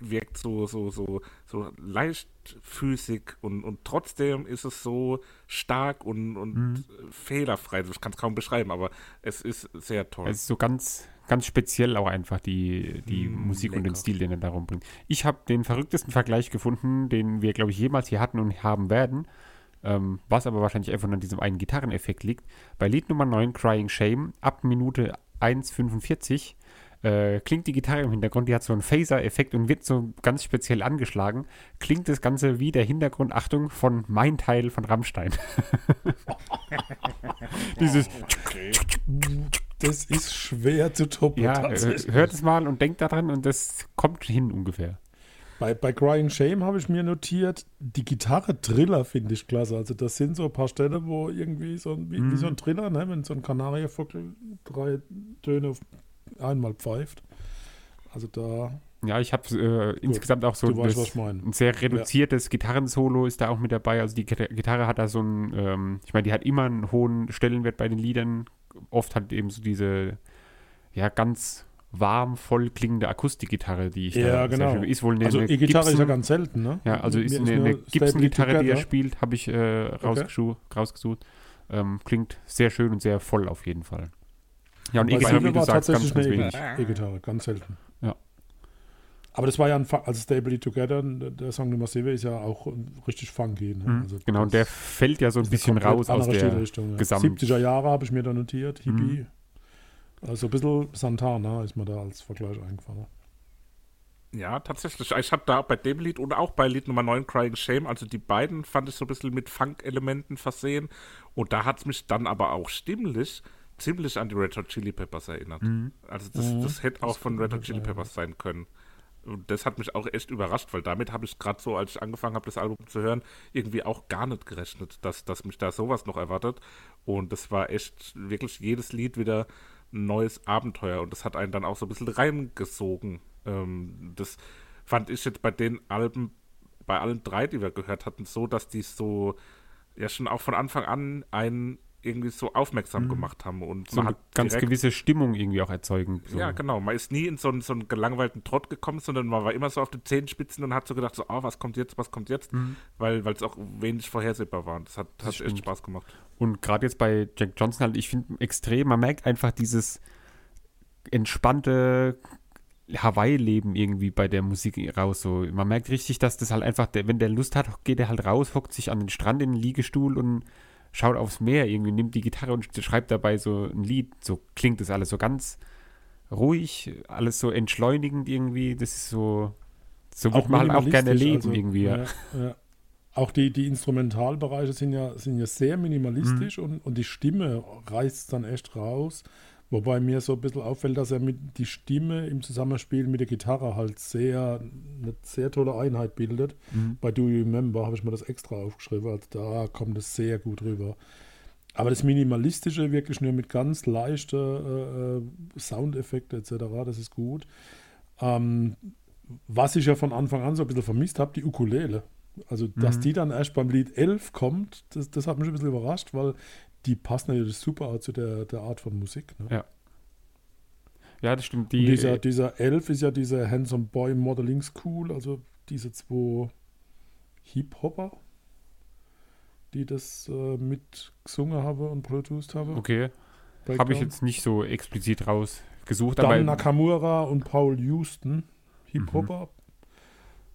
wirkt so, so, so, so leichtfüßig und, und trotzdem ist es so stark und, und Mhm. fehlerfrei. Ich kann es kaum beschreiben, aber es ist sehr toll. Es ist so ganz, ganz speziell auch einfach die, die Mm, Musik und den lecker. Stil, den er darum bringt. Ich habe den verrücktesten Vergleich gefunden, den wir, glaube ich, jemals hier hatten und haben werden. Ähm, was aber wahrscheinlich einfach nur an diesem einen Gitarreneffekt liegt. Bei Lied Nummer 9, Crying Shame, ab Minute 1,45 äh, klingt die Gitarre im Hintergrund, die hat so einen Phaser-Effekt und wird so ganz speziell angeschlagen. Klingt das Ganze wie der Hintergrund, Achtung, von Mein Teil von Rammstein. Dieses Das ist schwer zu toppen. Ja, hört es mal und denkt daran und das kommt hin ungefähr. Bei, bei Crying Shame habe ich mir notiert, die Gitarre Triller finde ich klasse. Also das sind so ein paar Stellen, wo irgendwie so ein, wie, wie so ein Triller, ne? wenn so ein Kanarienvogel drei Töne auf einmal pfeift. Also da, Ja, ich habe äh, insgesamt auch so weißt, das- meine. ein sehr reduziertes Gitarrensolo ist da auch mit dabei. Also die Gita- Gitarre hat da so ein, ähm, ich meine, die hat immer einen hohen Stellenwert bei den Liedern. Oft hat eben so diese, ja, ganz warm, voll klingende Akustikgitarre, die ich Ja, da genau. sehr schön, ist wohl eine, also E-Gitarre ist ja ganz selten, ne? Ja, also ist eine, eine Gibson-Gitarre, die er spielt, habe ich äh, rausgeschu- rausgesucht. Ähm, klingt sehr schön und sehr voll auf jeden Fall. Ja, und E-Gitarre, wie du sagst, ganz, ganz wenig. E- E-Gitarre, ganz selten. Aber das war ja ein, also Stable Together, der Song Nummer 7 ist ja auch richtig funky. Ne? Mhm, Also genau, der fällt ja so ein bisschen raus aus der Stilrichtung, ja. Gesamt... 70er Jahre habe ich mir da notiert, Hippie. Mhm. Also ein bisschen Santana ist mir da als Vergleich eingefallen. Ja, tatsächlich. Ich habe da bei dem Lied und auch bei Lied Nummer 9, Crying Shame, also die beiden fand ich so ein bisschen mit Funk-Elementen versehen. Und da hat es mich dann aber auch stimmlich ziemlich an die Red Hot Chili Peppers erinnert. Also das, Mhm. das hätte auch Das von kann Red Hot Chili sein, Peppers sein können. Und das hat mich auch echt überrascht, weil damit habe ich gerade so, als ich angefangen habe, das Album zu hören, irgendwie auch gar nicht gerechnet, dass, dass mich da sowas noch erwartet. Und das war echt wirklich jedes Lied wieder ein neues Abenteuer und das hat einen dann auch so ein bisschen reingesogen. Ähm, das fand ich jetzt bei den Alben, bei allen drei, die wir gehört hatten, so, dass die so ja schon auch von Anfang an einen irgendwie so aufmerksam gemacht haben und Mhm. so man eine ganz direkt- gewisse Stimmung irgendwie auch erzeugen. So. ja, genau. Man ist nie in so einen, so einen gelangweilten Trott gekommen, sondern man war immer so auf den Zehenspitzen und hat so gedacht, so, oh, was kommt jetzt, was kommt jetzt, weil es auch wenig vorhersehbar war. Und Das hat, hat echt. Spaß gemacht. Und gerade jetzt bei Jack Johnson halt, ich finde extrem, man merkt einfach dieses entspannte Hawaii-Leben irgendwie bei der Musik raus. So. Man merkt richtig, dass das halt einfach, der, wenn der Lust hat, geht er halt raus, hockt sich an den Strand in den Liegestuhl und schaut aufs Meer irgendwie, nimmt die Gitarre und schreibt dabei so ein Lied. So klingt das alles so ganz ruhig, alles so entschleunigend irgendwie. Das ist so, so wird man halt auch gerne leben also, irgendwie. Ja, ja. Auch die, die Instrumentalbereiche sind ja, sind ja sehr minimalistisch Mhm. und, und die Stimme reißt dann echt raus. Wobei mir so ein bisschen auffällt, dass er mit die Stimme im Zusammenspiel mit der Gitarre halt sehr eine sehr tolle Einheit bildet. Mhm. Bei Do You Remember habe ich mir das extra aufgeschrieben, also da kommt es sehr gut rüber. Aber das Minimalistische wirklich nur mit ganz leichten äh, äh, Soundeffekten etc., das ist gut. Ähm, was ich ja von Anfang an so ein bisschen vermisst habe, die Ukulele. Also, dass Mhm. die dann erst beim Lied 11 kommt, das, das hat mich ein bisschen überrascht, weil die passen natürlich super zu der, der Art von Musik. Ne? Ja. ja, das stimmt. Die, dieser, dieser 11 ist ja dieser Handsome Boy Modeling School, also diese zwei Hip-Hopper, die das äh, mitgesungen haben und produced haben. okay, habe ich jetzt nicht so explizit rausgesucht, Dann aber Nakamura und Paul Houston, Hip-Hopper.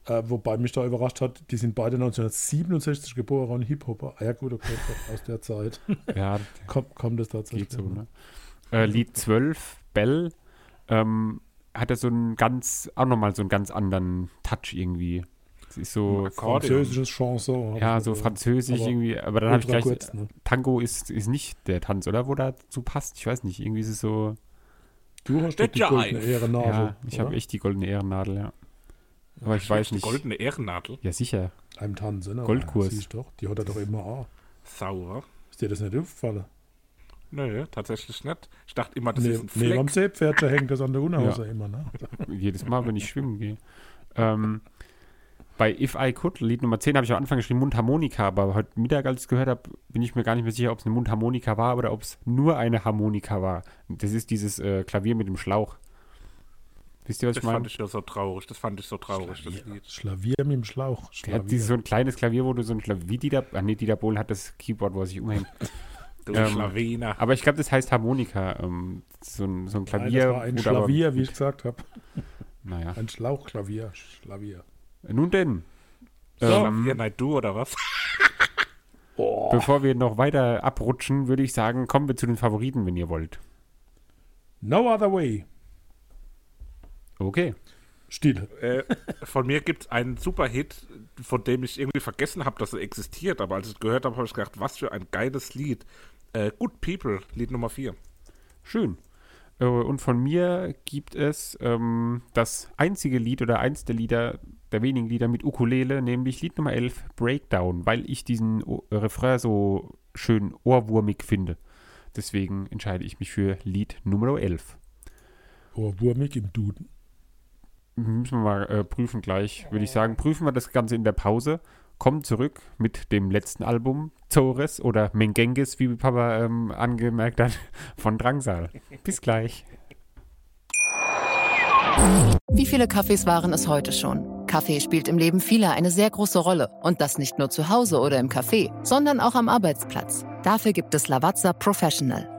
Äh, wobei mich da überrascht hat, die sind beide 1967 geboren und Hip-Hopper. Ah ja gut, okay, aus der Zeit ja, kommt, kommt das tatsächlich. geht so. Ne? Äh, Lied 12, Bell, ähm, hat er so einen ganz, auch nochmal so einen ganz anderen Touch irgendwie. Es ist so. Französisches Chanson. ja, so französisch Aber irgendwie, aber dann habe ich gleich, kurz, ne? Tango ist, ist nicht der Tanz, oder? Wo dazu passt, ich weiß nicht, irgendwie ist es so, Du hast doch die goldene Ehrennadel. ja, ich habe echt die goldene Ehrennadel, ja. Aber ich weiß Die nicht. goldene Ehrennadel. Ja, sicher. Einem Tanzen. ne? Goldkurs. Siehst doch, die hat er doch immer an. Sauer. Ist dir das nicht aufgefallen? Nö, tatsächlich nicht. Ich dachte immer, das Nee, ist ein nee, Fleck. am Seepferdchen hängt das an der Unterhose immer. Ne? Jedes Mal, wenn ich schwimmen gehe. Ähm, bei If I Could, Lied Nummer 10, habe ich am Anfang geschrieben Mundharmonika, aber heute Mittag, als ich es gehört habe, bin ich mir gar nicht mehr sicher, ob es eine Mundharmonika war oder ob es nur eine Harmonika war. Das ist dieses äh, Klavier mit dem Schlauch. Wisst ihr, was Das ich meine? fand ich ja so traurig. Das fand ich so traurig, das Lied. Schlavier mit dem Schlauch. Der Schlavier. hat dieses, so ein kleines Klavier, wo du so ein Klavier, wie Dieter, ah nee, Dieter Bohlen hat das Keyboard, wo er sich umhängt. Du Ähm, Schlawiner. Aber ich glaube, das heißt Harmonika. Ähm, so, ein, so ein Nein, Klavier. das war ein du aber- Schlavier, wie ich gesagt habe. Naja. Ein Schlauchklavier. Schlavier. Nun denn. So. Ähm, nein, du oder was? Bevor wir noch weiter abrutschen, würde ich sagen, kommen wir zu den Favoriten, wenn ihr wollt. No other way. Okay. Still. äh, von mir gibt es einen Superhit, von dem ich irgendwie vergessen habe, dass er existiert. Aber als ich es gehört habe, habe ich gedacht, was für ein geiles Lied. Äh, Good People, Lied Nummer 4. Schön. Äh, Und von mir gibt es ähm, das einzige Lied oder eins der Lieder, der wenigen Lieder mit Ukulele, nämlich Lied Nummer 11, Breakdown, weil ich diesen o Refrain so schön ohrwurmig finde. Deswegen entscheide ich mich für Lied Nummer 11. Oh, Wurmig im Duden. Müssen wir mal äh, prüfen gleich, würde ich sagen. Prüfen wir das Ganze in der Pause. Kommen zurück mit dem letzten Album, Zores oder Mengenges, wie Papa ähm, angemerkt hat, von Drangsal. Bis gleich. Wie viele Kaffees waren es heute schon? Kaffee spielt im Leben vieler eine sehr große Rolle. Und das nicht nur zu Hause oder im Café, sondern auch am Arbeitsplatz. Dafür gibt es Lavazza Professional.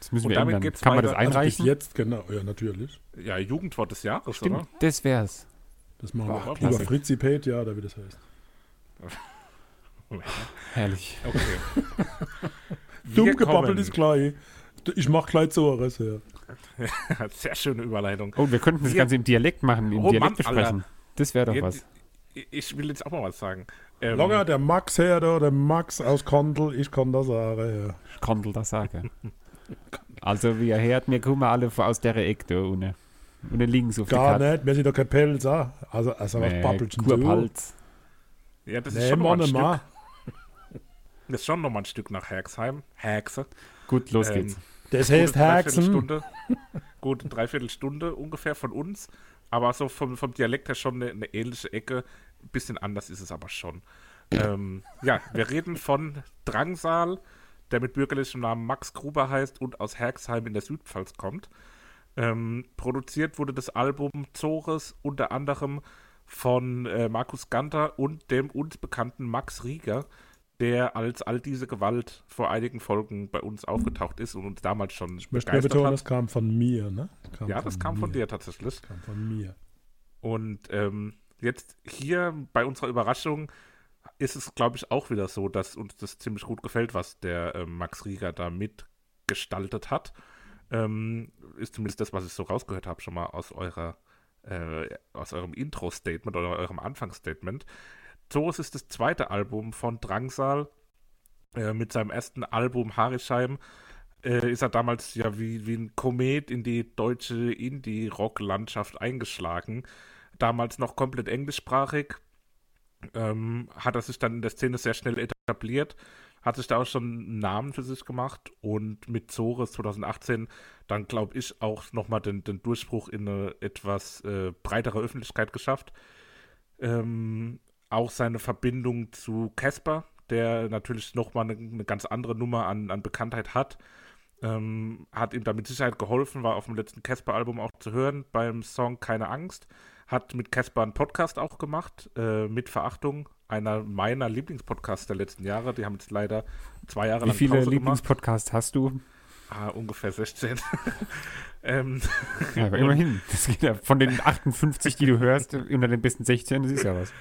Das müssen Und wir damit ändern. geht's Kann man das. Also einreichen? jetzt, genau. Ja, natürlich. Ja, Jugendwort des Jahres, Stimmt, oder? das wär's. Das machen Boah, wir. Über Fritzipate, ja, da wie das heißt. Herrlich. Okay. Dumm Wir gebabbelt kommen- ist gleich. Ich mach gleich Zores, ja. Sehr schöne Überleitung. Oh, wir könnten das Wir- Ganze im Dialekt machen, im Oh Dialekt Mann, besprechen. Alter. Das wäre doch Ja, was. Ich will jetzt auch mal was sagen. Ähm, Longer, der Max her, da, der Max aus Kondel, ich kann das sagen, ja. Ich konnte das sagen. Also, wie ihr hört, wir kommen alle aus der Ecke da unten. Und links auf Gar der nicht, wir sind doch kein Pelz, ah. Also, also was Nee, denn du? Kurpalz. Ja, das ist Nee, schon mal ein. Stück. Das ist schon noch mal ein Stück nach Herxheim. Hexe. Gut, los Ähm, geht's. Das heißt Haxen. Dreiviertelstunde, gute Dreiviertelstunde ungefähr von uns. Aber so vom, vom Dialekt her schon eine, eine ähnliche Ecke. Ein bisschen anders ist es aber schon. Ähm, ja, wir reden von Drangsal, der mit bürgerlichem Namen Max Gruber heißt und aus Herxheim in der Südpfalz kommt. Ähm, produziert wurde das Album Zores unter anderem von äh, Markus Ganter und dem uns bekannten Max Rieger, der als all diese Gewalt vor einigen Folgen bei uns aufgetaucht ist und uns damals schon Ich möchte betonen, das kam von mir, ne? Kam ja, das kam mir. von dir tatsächlich. Das kam von mir. Und ähm, jetzt hier bei unserer Überraschung ist es, glaube ich, auch wieder so, dass uns das ziemlich gut gefällt, was der äh, Max Rieger da mitgestaltet hat. Ähm, ist zumindest das, was ich so rausgehört habe, schon mal aus eurer äh, aus eurem Intro-Statement oder eurem Anfangsstatement. Zoos ist das zweite Album von Drangsal. Äh, mit seinem ersten Album Harisheim äh, ist er damals ja wie, wie ein Komet in die deutsche Indie-Rock-Landschaft eingeschlagen. Damals noch komplett englischsprachig. Ähm, hat er sich dann in der Szene sehr schnell etabliert, hat sich da auch schon einen Namen für sich gemacht und mit Zores 2018 dann, glaube ich, auch nochmal den, den Durchbruch in eine etwas äh, breitere Öffentlichkeit geschafft. Ähm, auch seine Verbindung zu Casper, der natürlich nochmal eine, eine ganz andere Nummer an, an Bekanntheit hat, ähm, hat ihm da mit Sicherheit geholfen, war auf dem letzten Casper-Album auch zu hören beim Song Keine Angst. Hat mit Casper einen Podcast auch gemacht, äh, mit Verachtung, einer meiner Lieblingspodcasts der letzten Jahre. Die haben jetzt leider zwei Jahre Wie lang viele Pause Lieblingspodcasts hast du? Ah, ungefähr 16. ähm, Ja, aber immerhin. Das geht ja von den 58, die du hörst, unter den besten 16, das ist ja was.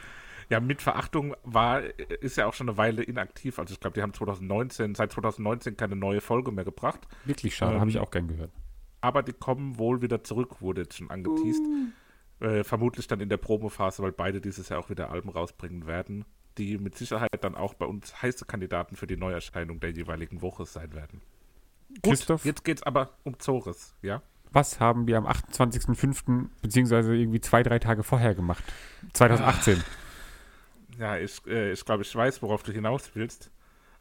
Ja, mit Verachtung war, ist ja auch schon eine Weile inaktiv. Also ich glaube, die haben 2019, seit 2019 keine neue Folge mehr gebracht. Wirklich schade, Ähm, habe ich auch gern gehört. Aber die kommen wohl wieder zurück, wurde jetzt schon angeteased. Äh, vermutlich dann in der Promophase, weil beide dieses Jahr auch wieder Alben rausbringen werden, die mit Sicherheit dann auch bei uns heiße Kandidaten für die Neuerscheinung der jeweiligen Woche sein werden. Gut, Christoph? jetzt geht's aber um Zores, ja? Was haben wir am 28.05. beziehungsweise irgendwie zwei, drei Tage vorher gemacht? 2018. Ja, ich, äh, ich glaube, ich weiß, worauf du hinaus willst.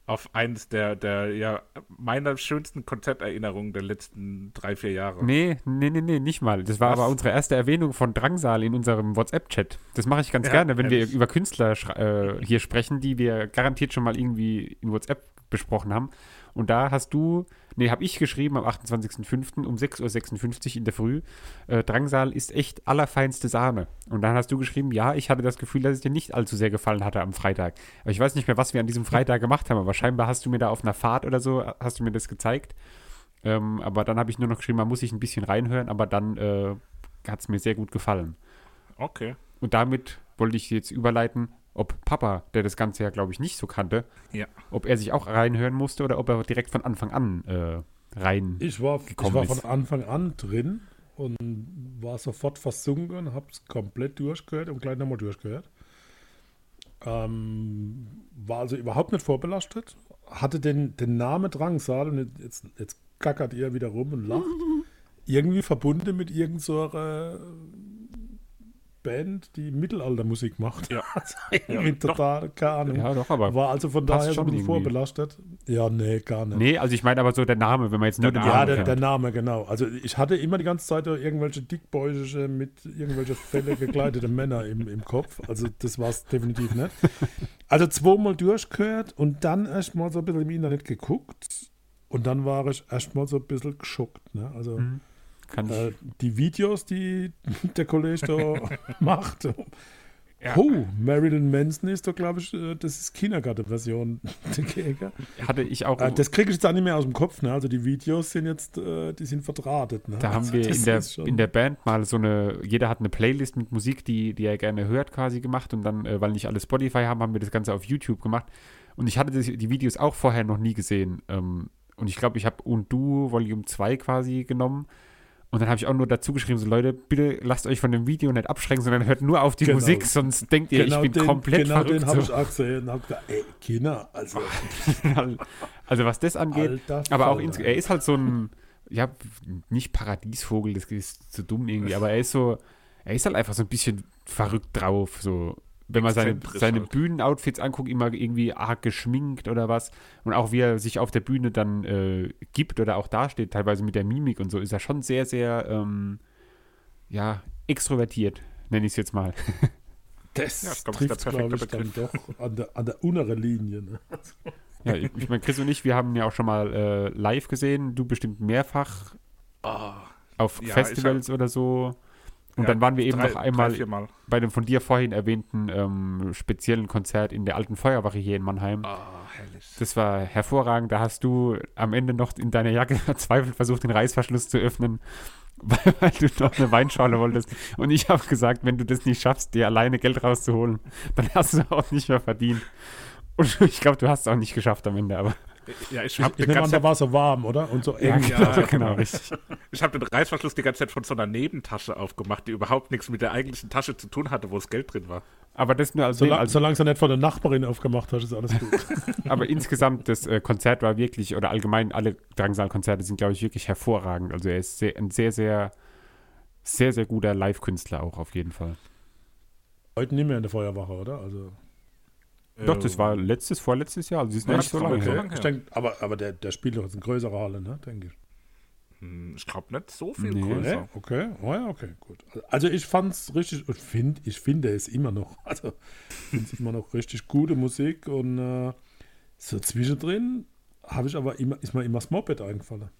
Auf eines der, der ja, meiner schönsten Konzerterinnerungen der letzten drei, vier Jahre. Nee, nee, nee, nee, nicht mal. Das war Was? aber unsere erste Erwähnung von Drangsal in unserem WhatsApp-Chat. Das mache ich ganz Ja, gerne, wenn ehrlich. wir über Künstler äh, hier sprechen, die wir garantiert schon mal irgendwie in WhatsApp besprochen haben. Und da hast du, nee, habe ich geschrieben am 28.05. um 6.56 Uhr in der Früh, äh, Drangsal ist echt allerfeinste Sahne. Und dann hast du geschrieben, ja, ich hatte das Gefühl, dass es dir nicht allzu sehr gefallen hatte am Freitag. Aber ich weiß nicht mehr, was wir an diesem Freitag gemacht haben, aber scheinbar hast du mir da auf einer Fahrt oder so, hast du mir das gezeigt. Ähm, aber dann habe ich nur noch geschrieben, man muss sich ein bisschen reinhören, aber dann äh, hat es mir sehr gut gefallen. Okay. Und damit wollte ich jetzt überleiten, ob Papa, der das Ganze ja, glaube ich, nicht so kannte, Ja. ob er sich auch reinhören musste oder ob er direkt von Anfang an äh, rein. Ich war, ich gekommen war ist. von Anfang an drin und war sofort versunken, habe es komplett durchgehört und gleich nochmal durchgehört. Ähm, war also überhaupt nicht vorbelastet, hatte den, den Namen Drangsal und jetzt, jetzt gackert ihr wieder rum und lacht. Irgendwie verbunden mit irgendeiner Band, die Mittelaltermusik macht. Ja. Also irgendwie doch. total, keine Ahnung. Ja, doch, aber. war also von daher schon ein bisschen vorbelastet. Ja, nee, gar nicht. Nee, also ich meine aber so der Name, wenn man jetzt nur Der den Ja, Namen der, kennt. der Name, genau. Also ich hatte immer die ganze Zeit irgendwelche dickbäuchige mit irgendwelche Felle gekleidete Männer im, im Kopf. Also das war es definitiv nicht. Also zweimal durchgehört und dann erstmal so ein bisschen im Internet geguckt. Und dann war ich erstmal so ein bisschen geschockt. Ne? Also Mhm. Kann ich, äh, die Videos, die der Kollege da macht. Ja. Oh, Marilyn Manson ist doch, glaube ich, äh, das ist Kindergarten-Version hatte ich auch. Äh, Das kriege ich jetzt auch nicht mehr aus dem Kopf. Ne? Also die Videos sind jetzt, äh, die sind verdrahtet. Ne? Da haben Also wir in der, in der Band mal so eine, jeder hat eine Playlist mit Musik, die, die er gerne hört, quasi gemacht. Und dann, weil nicht alle Spotify haben, haben wir das Ganze auf YouTube gemacht. Und ich hatte die Videos auch vorher noch nie gesehen. Ähm, und ich glaube, ich habe Und Du Volume 2 quasi genommen. Und dann habe ich auch nur dazu geschrieben, so Leute, bitte lasst euch von dem Video nicht abschrecken, sondern hört nur auf die Genau. Musik, sonst denkt ihr, ich bin den, komplett genau den verrückt. habe ich auch gesehen und habe gedacht, ey, Kinder, also also was das angeht, Aber auch, er ist halt so ein, ja, nicht Paradiesvogel, das ist zu dumm irgendwie, aber er ist so, er ist halt einfach so ein bisschen verrückt drauf, so. Wenn man seine, seine halt. Bühnenoutfits anguckt, immer irgendwie arg geschminkt oder was. Und auch wie er sich auf der Bühne dann äh, gibt oder auch dasteht, teilweise mit der Mimik und so, ist er schon sehr, sehr, ähm, ja, extrovertiert, nenne ich es jetzt mal. das Ja, glaub, trifft, glaube ich, dann doch an der, an der unteren Linie. Ne? Ja, ich, ich meine, Chris und ich, wir haben ja auch schon mal äh, live gesehen, du bestimmt mehrfach Oh, auf Ja, Festivals oder so. Und Ja, dann waren wir eben drei- noch einmal drei, bei dem von dir vorhin erwähnten ähm, speziellen Konzert in der alten Feuerwache hier in Mannheim. oh, herrlich. Das war hervorragend. Da hast du am Ende noch in deiner Jacke verzweifelt versucht, den Reißverschluss zu öffnen, weil, weil du noch eine Weinschale wolltest. Und ich habe gesagt, wenn du das nicht schaffst, dir alleine Geld rauszuholen, dann hast du auch nicht mehr verdient. Und ich glaube, du hast es auch nicht geschafft am Ende, aber Ja, ich Ich, habe ich den, nehme an, ganzen da war so warm, oder? Und so eng. Ja, genau, richtig. ich hab den Reißverschluss die ganze Zeit von so einer Nebentasche aufgemacht, die überhaupt nichts mit der eigentlichen Tasche zu tun hatte, wo das Geld drin war. Aber das nur als, Solange, als solange du nicht von der Nachbarin aufgemacht hast, ist alles gut. Aber insgesamt, das äh, Konzert war wirklich, oder allgemein alle Drangsal-Konzerte sind, glaube ich, wirklich hervorragend. Also er ist sehr, ein sehr, sehr, sehr, sehr guter Live-Künstler auch auf jeden Fall. Heute nicht mehr in der Feuerwache, oder? Also, Doch, das war letztes, vorletztes Jahr, also sie ist noch Ja, nicht so lange her. ich her. denk, aber aber der, der spielt doch jetzt in größerer Halle, ne? Denke ich. Hm, Ich glaube nicht so viel Nee. größer. Okay, oh ja, okay, gut. Also ich fand's richtig, ich finde, ich finde es immer noch, also ich finde es immer noch richtig gute Musik und äh, so zwischendrin habe ich aber immer, ist mir immer das Moped eingefallen.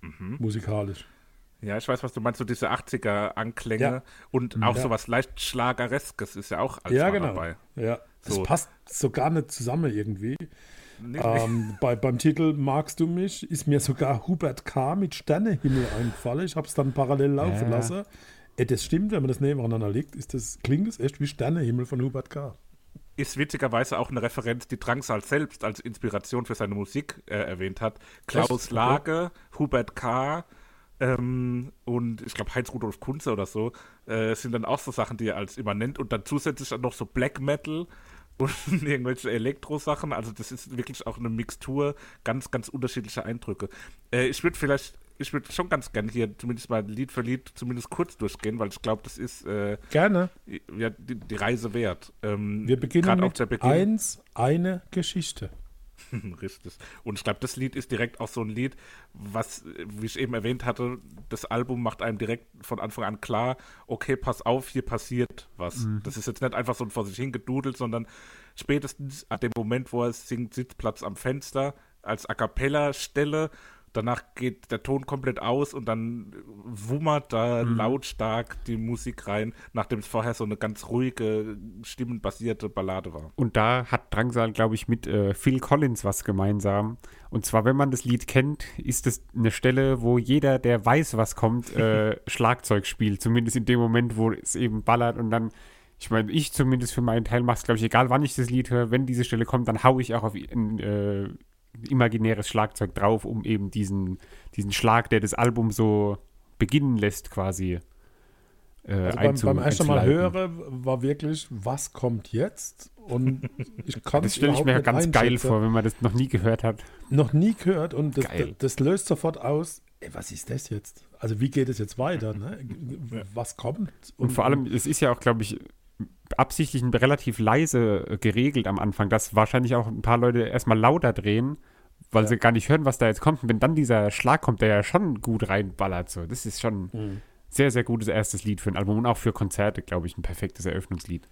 Mhm. Musikalisch. Ja, ich weiß, was du meinst, so diese 80er-Anklänge Ja. und auch Ja. sowas leicht Schlagereskes ist ja auch als ja, genau. dabei. Ja, So. passt so gar nicht zusammen irgendwie. Nicht, Ähm, bei, beim Titel Magst du mich ist mir sogar Hubert K. mit Sternehimmel eingefallen. Ich habe es dann parallel laufen Ja. lassen. Äh, das stimmt, wenn man das nebeneinander legt, ist das, klingt es echt wie Sternehimmel von Hubert K. ist witzigerweise auch eine Referenz, die Drangsal selbst als Inspiration für seine Musik äh, erwähnt hat. Klaus Echt? Okay. Lage, Hubert K. Ähm, und ich glaube Heinz-Rudolf Kunze oder so, äh, sind dann auch so Sachen, die er als immer nennt. Und dann zusätzlich dann noch so Black Metal und irgendwelche Elektro-Sachen. Also das ist wirklich auch eine Mixtur, ganz, ganz unterschiedliche Eindrücke. Äh, ich würde vielleicht, ich würde schon ganz gerne hier zumindest mal Lied für Lied zumindest kurz durchgehen, weil ich glaube, das ist äh, Gerne. ja, die, die Reise wert. Ähm, Wir beginnen mit der Beginn. eins, eine Geschichte. Richtig. Und ich glaube, das Lied ist direkt auch so ein Lied, was, wie ich eben erwähnt hatte, das Album macht einem direkt von Anfang an klar, okay, pass auf, hier passiert was. Das ist jetzt nicht einfach so ein vor sich hingedudelt, sondern spätestens ab dem Moment, wo er singt, Sitzplatz am Fenster, als A Cappella-Stelle, danach geht der Ton komplett aus und dann wummert da lautstark die Musik rein, nachdem es vorher so eine ganz ruhige, stimmenbasierte Ballade war. Und da hat Drangsal, glaube ich, mit äh, Phil Collins was gemeinsam. Und zwar, wenn man das Lied kennt, ist es eine Stelle, wo jeder, der weiß, was kommt, äh, Schlagzeug spielt. Zumindest in dem Moment, wo es eben ballert. Und dann, ich meine, ich zumindest für meinen Teil mache es, glaube ich, egal wann ich das Lied höre, wenn diese Stelle kommt, dann haue ich auch auf ein äh, imaginäres Schlagzeug drauf, um eben diesen, diesen Schlag, der das Album so beginnen lässt, quasi. Äh, Also beim, einzu- beim ersten Mal hören war wirklich, was kommt jetzt? Und ich kann Das stelle ich mir ganz geil vor, wenn man das noch nie gehört hat. Noch nie gehört und das, das, das löst sofort aus, ey, was ist das jetzt? Also wie geht es jetzt weiter? Ne? Was kommt? Und vor allem, es ist ja auch, glaube ich, absichtlich ein- relativ leise äh, geregelt am Anfang, dass wahrscheinlich auch ein paar Leute erstmal lauter drehen, weil sie gar nicht hören, was da jetzt kommt. Und wenn dann dieser Schlag kommt, der ja schon gut reinballert, so, das ist schon Mhm. sehr, sehr gutes erstes Lied für ein Album und auch für Konzerte, glaube ich, ein perfektes Eröffnungslied.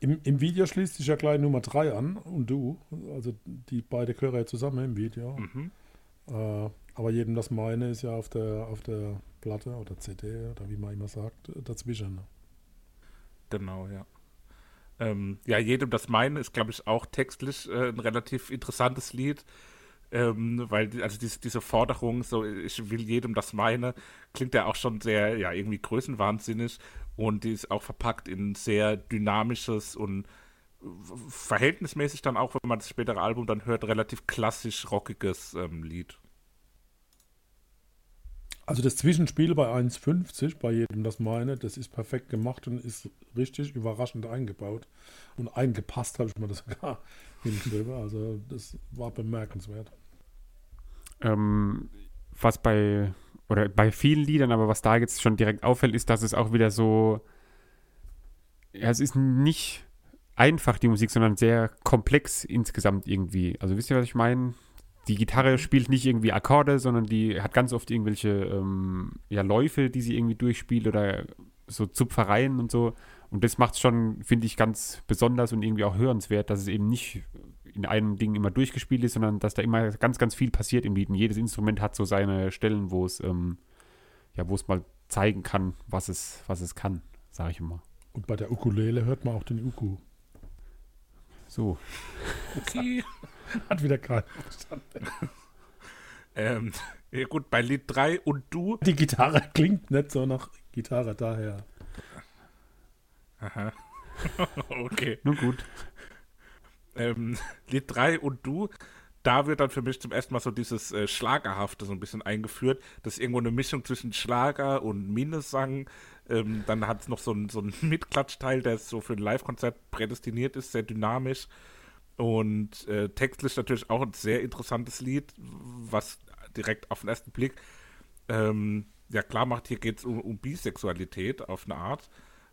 Im, Im Video schließt sich ja gleich Nummer 3 an und du. Also die beide gehören ja zusammen im Video. Mhm. Äh, aber jedem das meine ist ja auf der, auf der Platte oder CD oder wie man immer sagt, dazwischen. Genau, ja. Ähm, ja, jedem das meine ist, glaube ich, auch textlich äh, ein relativ interessantes Lied. Ähm, weil, also diese, diese Forderung, so ich will jedem das meine, klingt ja auch schon sehr, ja, irgendwie größenwahnsinnig und die ist auch verpackt in sehr dynamisches und verhältnismäßig dann auch, wenn man das spätere Album dann hört, relativ klassisch rockiges ähm, Lied. Also das Zwischenspiel bei 1,50, bei jedem das meine, das ist perfekt gemacht und ist richtig überraschend eingebaut. Und eingepasst habe ich mir das sogar hingeschrieben. Also das war bemerkenswert. Ähm, was bei, oder bei vielen Liedern, aber was da jetzt schon direkt auffällt, ist, dass es auch wieder so, ja, es ist nicht einfach die Musik, sondern sehr komplex insgesamt irgendwie. Also wisst ihr, was ich meine? Die Gitarre spielt nicht irgendwie Akkorde, sondern die hat ganz oft irgendwelche ähm, ja, Läufe, die sie irgendwie durchspielt oder so Zupfereien und so. Und das macht es schon, finde ich, ganz besonders und irgendwie auch hörenswert, dass es eben nicht in einem Ding immer durchgespielt ist, sondern dass da immer ganz, ganz viel passiert im Lied. Und jedes Instrument hat so seine Stellen, wo es, ähm, ja, wo es mal zeigen kann, was es, was es kann, sage ich immer. Und bei der Ukulele hört man auch den Uku. So. Okay. Hat wieder gerade verstanden. ähm, ja gut, bei Lied 3 und du. Die Gitarre klingt nicht so nach Gitarre, daher. Aha. okay. Nun gut. Ähm, Lied 3 und du, da wird dann für mich zum ersten Mal so dieses äh, Schlagerhafte so ein bisschen eingeführt. Das ist irgendwo eine Mischung zwischen Schlager und Minnesang. Ähm, dann hat es noch so einen so einen Mitklatschteil, der so für ein Live-Konzert prädestiniert ist, sehr dynamisch. Und äh, textlich natürlich auch ein sehr interessantes Lied, was direkt auf den ersten Blick ähm, ja klar macht, hier geht es um, um, Bisexualität auf eine Art.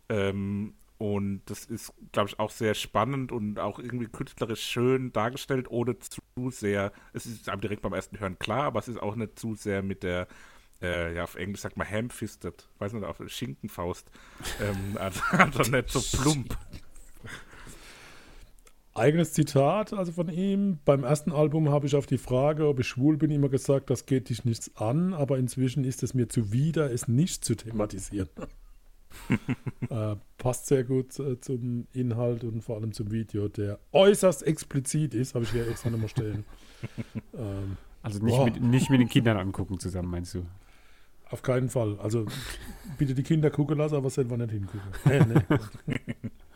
Ähm, und das ist, glaube ich, auch sehr spannend und auch irgendwie künstlerisch schön dargestellt, ohne zu sehr, es ist einem direkt beim ersten Hören klar, aber es ist auch nicht zu sehr mit der, äh, ja, auf Englisch sagt man ham-fisted, weiß nicht, auf Schinkenfaust. ähm, also, also nicht so plump. Eigenes Zitat also von ihm. Beim ersten Album habe ich auf die Frage, ob ich schwul bin, immer gesagt, das geht dich nichts an, aber inzwischen ist es mir zuwider, es nicht zu thematisieren. äh, passt sehr gut äh, zum Inhalt und vor allem zum Video, der äußerst explizit ist, habe ich hier extra nochmal stehen. Ähm, also nicht mit, nicht mit den Kindern angucken zusammen, meinst du? Auf keinen Fall. Also bitte die Kinder gucken lassen, aber selber nicht hingucken. Nee, nee.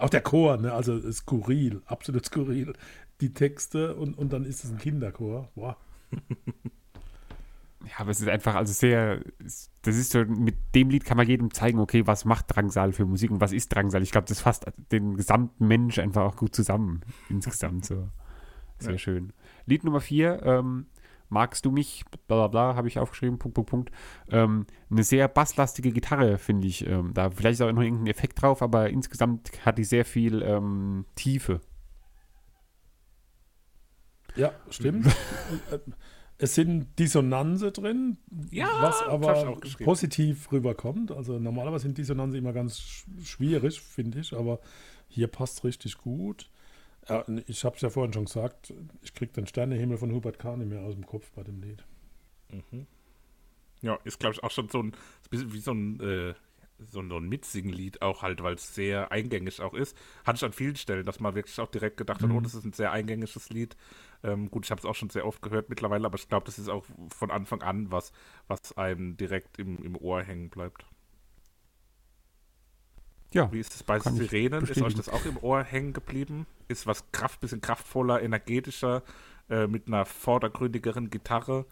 Auch der Chor, ne? also skurril, absolut skurril. Die Texte und, und dann ist es ein Kinderchor. Boah. Ja, aber es ist einfach, also sehr, das ist so, mit dem Lied kann man jedem zeigen, okay, was macht Drangsal für Musik und was ist Drangsal? Ich glaube, das fasst den gesamten Mensch einfach auch gut zusammen, insgesamt so. Sehr ja. schön. Lied Nummer vier, ähm, magst du mich, bla bla bla, habe ich aufgeschrieben, Punkt, Punkt, Punkt. Ähm, eine sehr basslastige Gitarre, finde ich. Ähm, da vielleicht ist auch noch irgendein Effekt drauf, aber insgesamt hat die sehr viel ähm, Tiefe. Ja, stimmt. Es sind Dissonanze drin, ja, was aber positiv rüberkommt. Also normalerweise sind Dissonanze immer ganz schwierig, finde ich, aber hier passt es richtig gut. Ja, ich habe es ja vorhin schon gesagt, ich kriege den Sternehimmel von Hubert K. nicht mehr aus dem Kopf bei dem Lied. Mhm. Ja, ist glaube ich auch schon so ein, wie so ein, äh, so ein, Mitsinglied auch halt, weil es sehr eingängig auch ist. Hatte ich an vielen Stellen, dass man wirklich auch direkt gedacht hat, mhm. oh, das ist ein sehr eingängiges Lied. Ähm, gut, ich habe es auch schon sehr oft gehört mittlerweile, aber ich glaube, das ist auch von Anfang an was, was einem direkt im, im Ohr hängen bleibt. Ja. Wie ist es bei Sirenen? Ist euch das auch im Ohr hängen geblieben? Ist was Kraft, bisschen kraftvoller, energetischer, äh, mit einer vordergründigeren Gitarre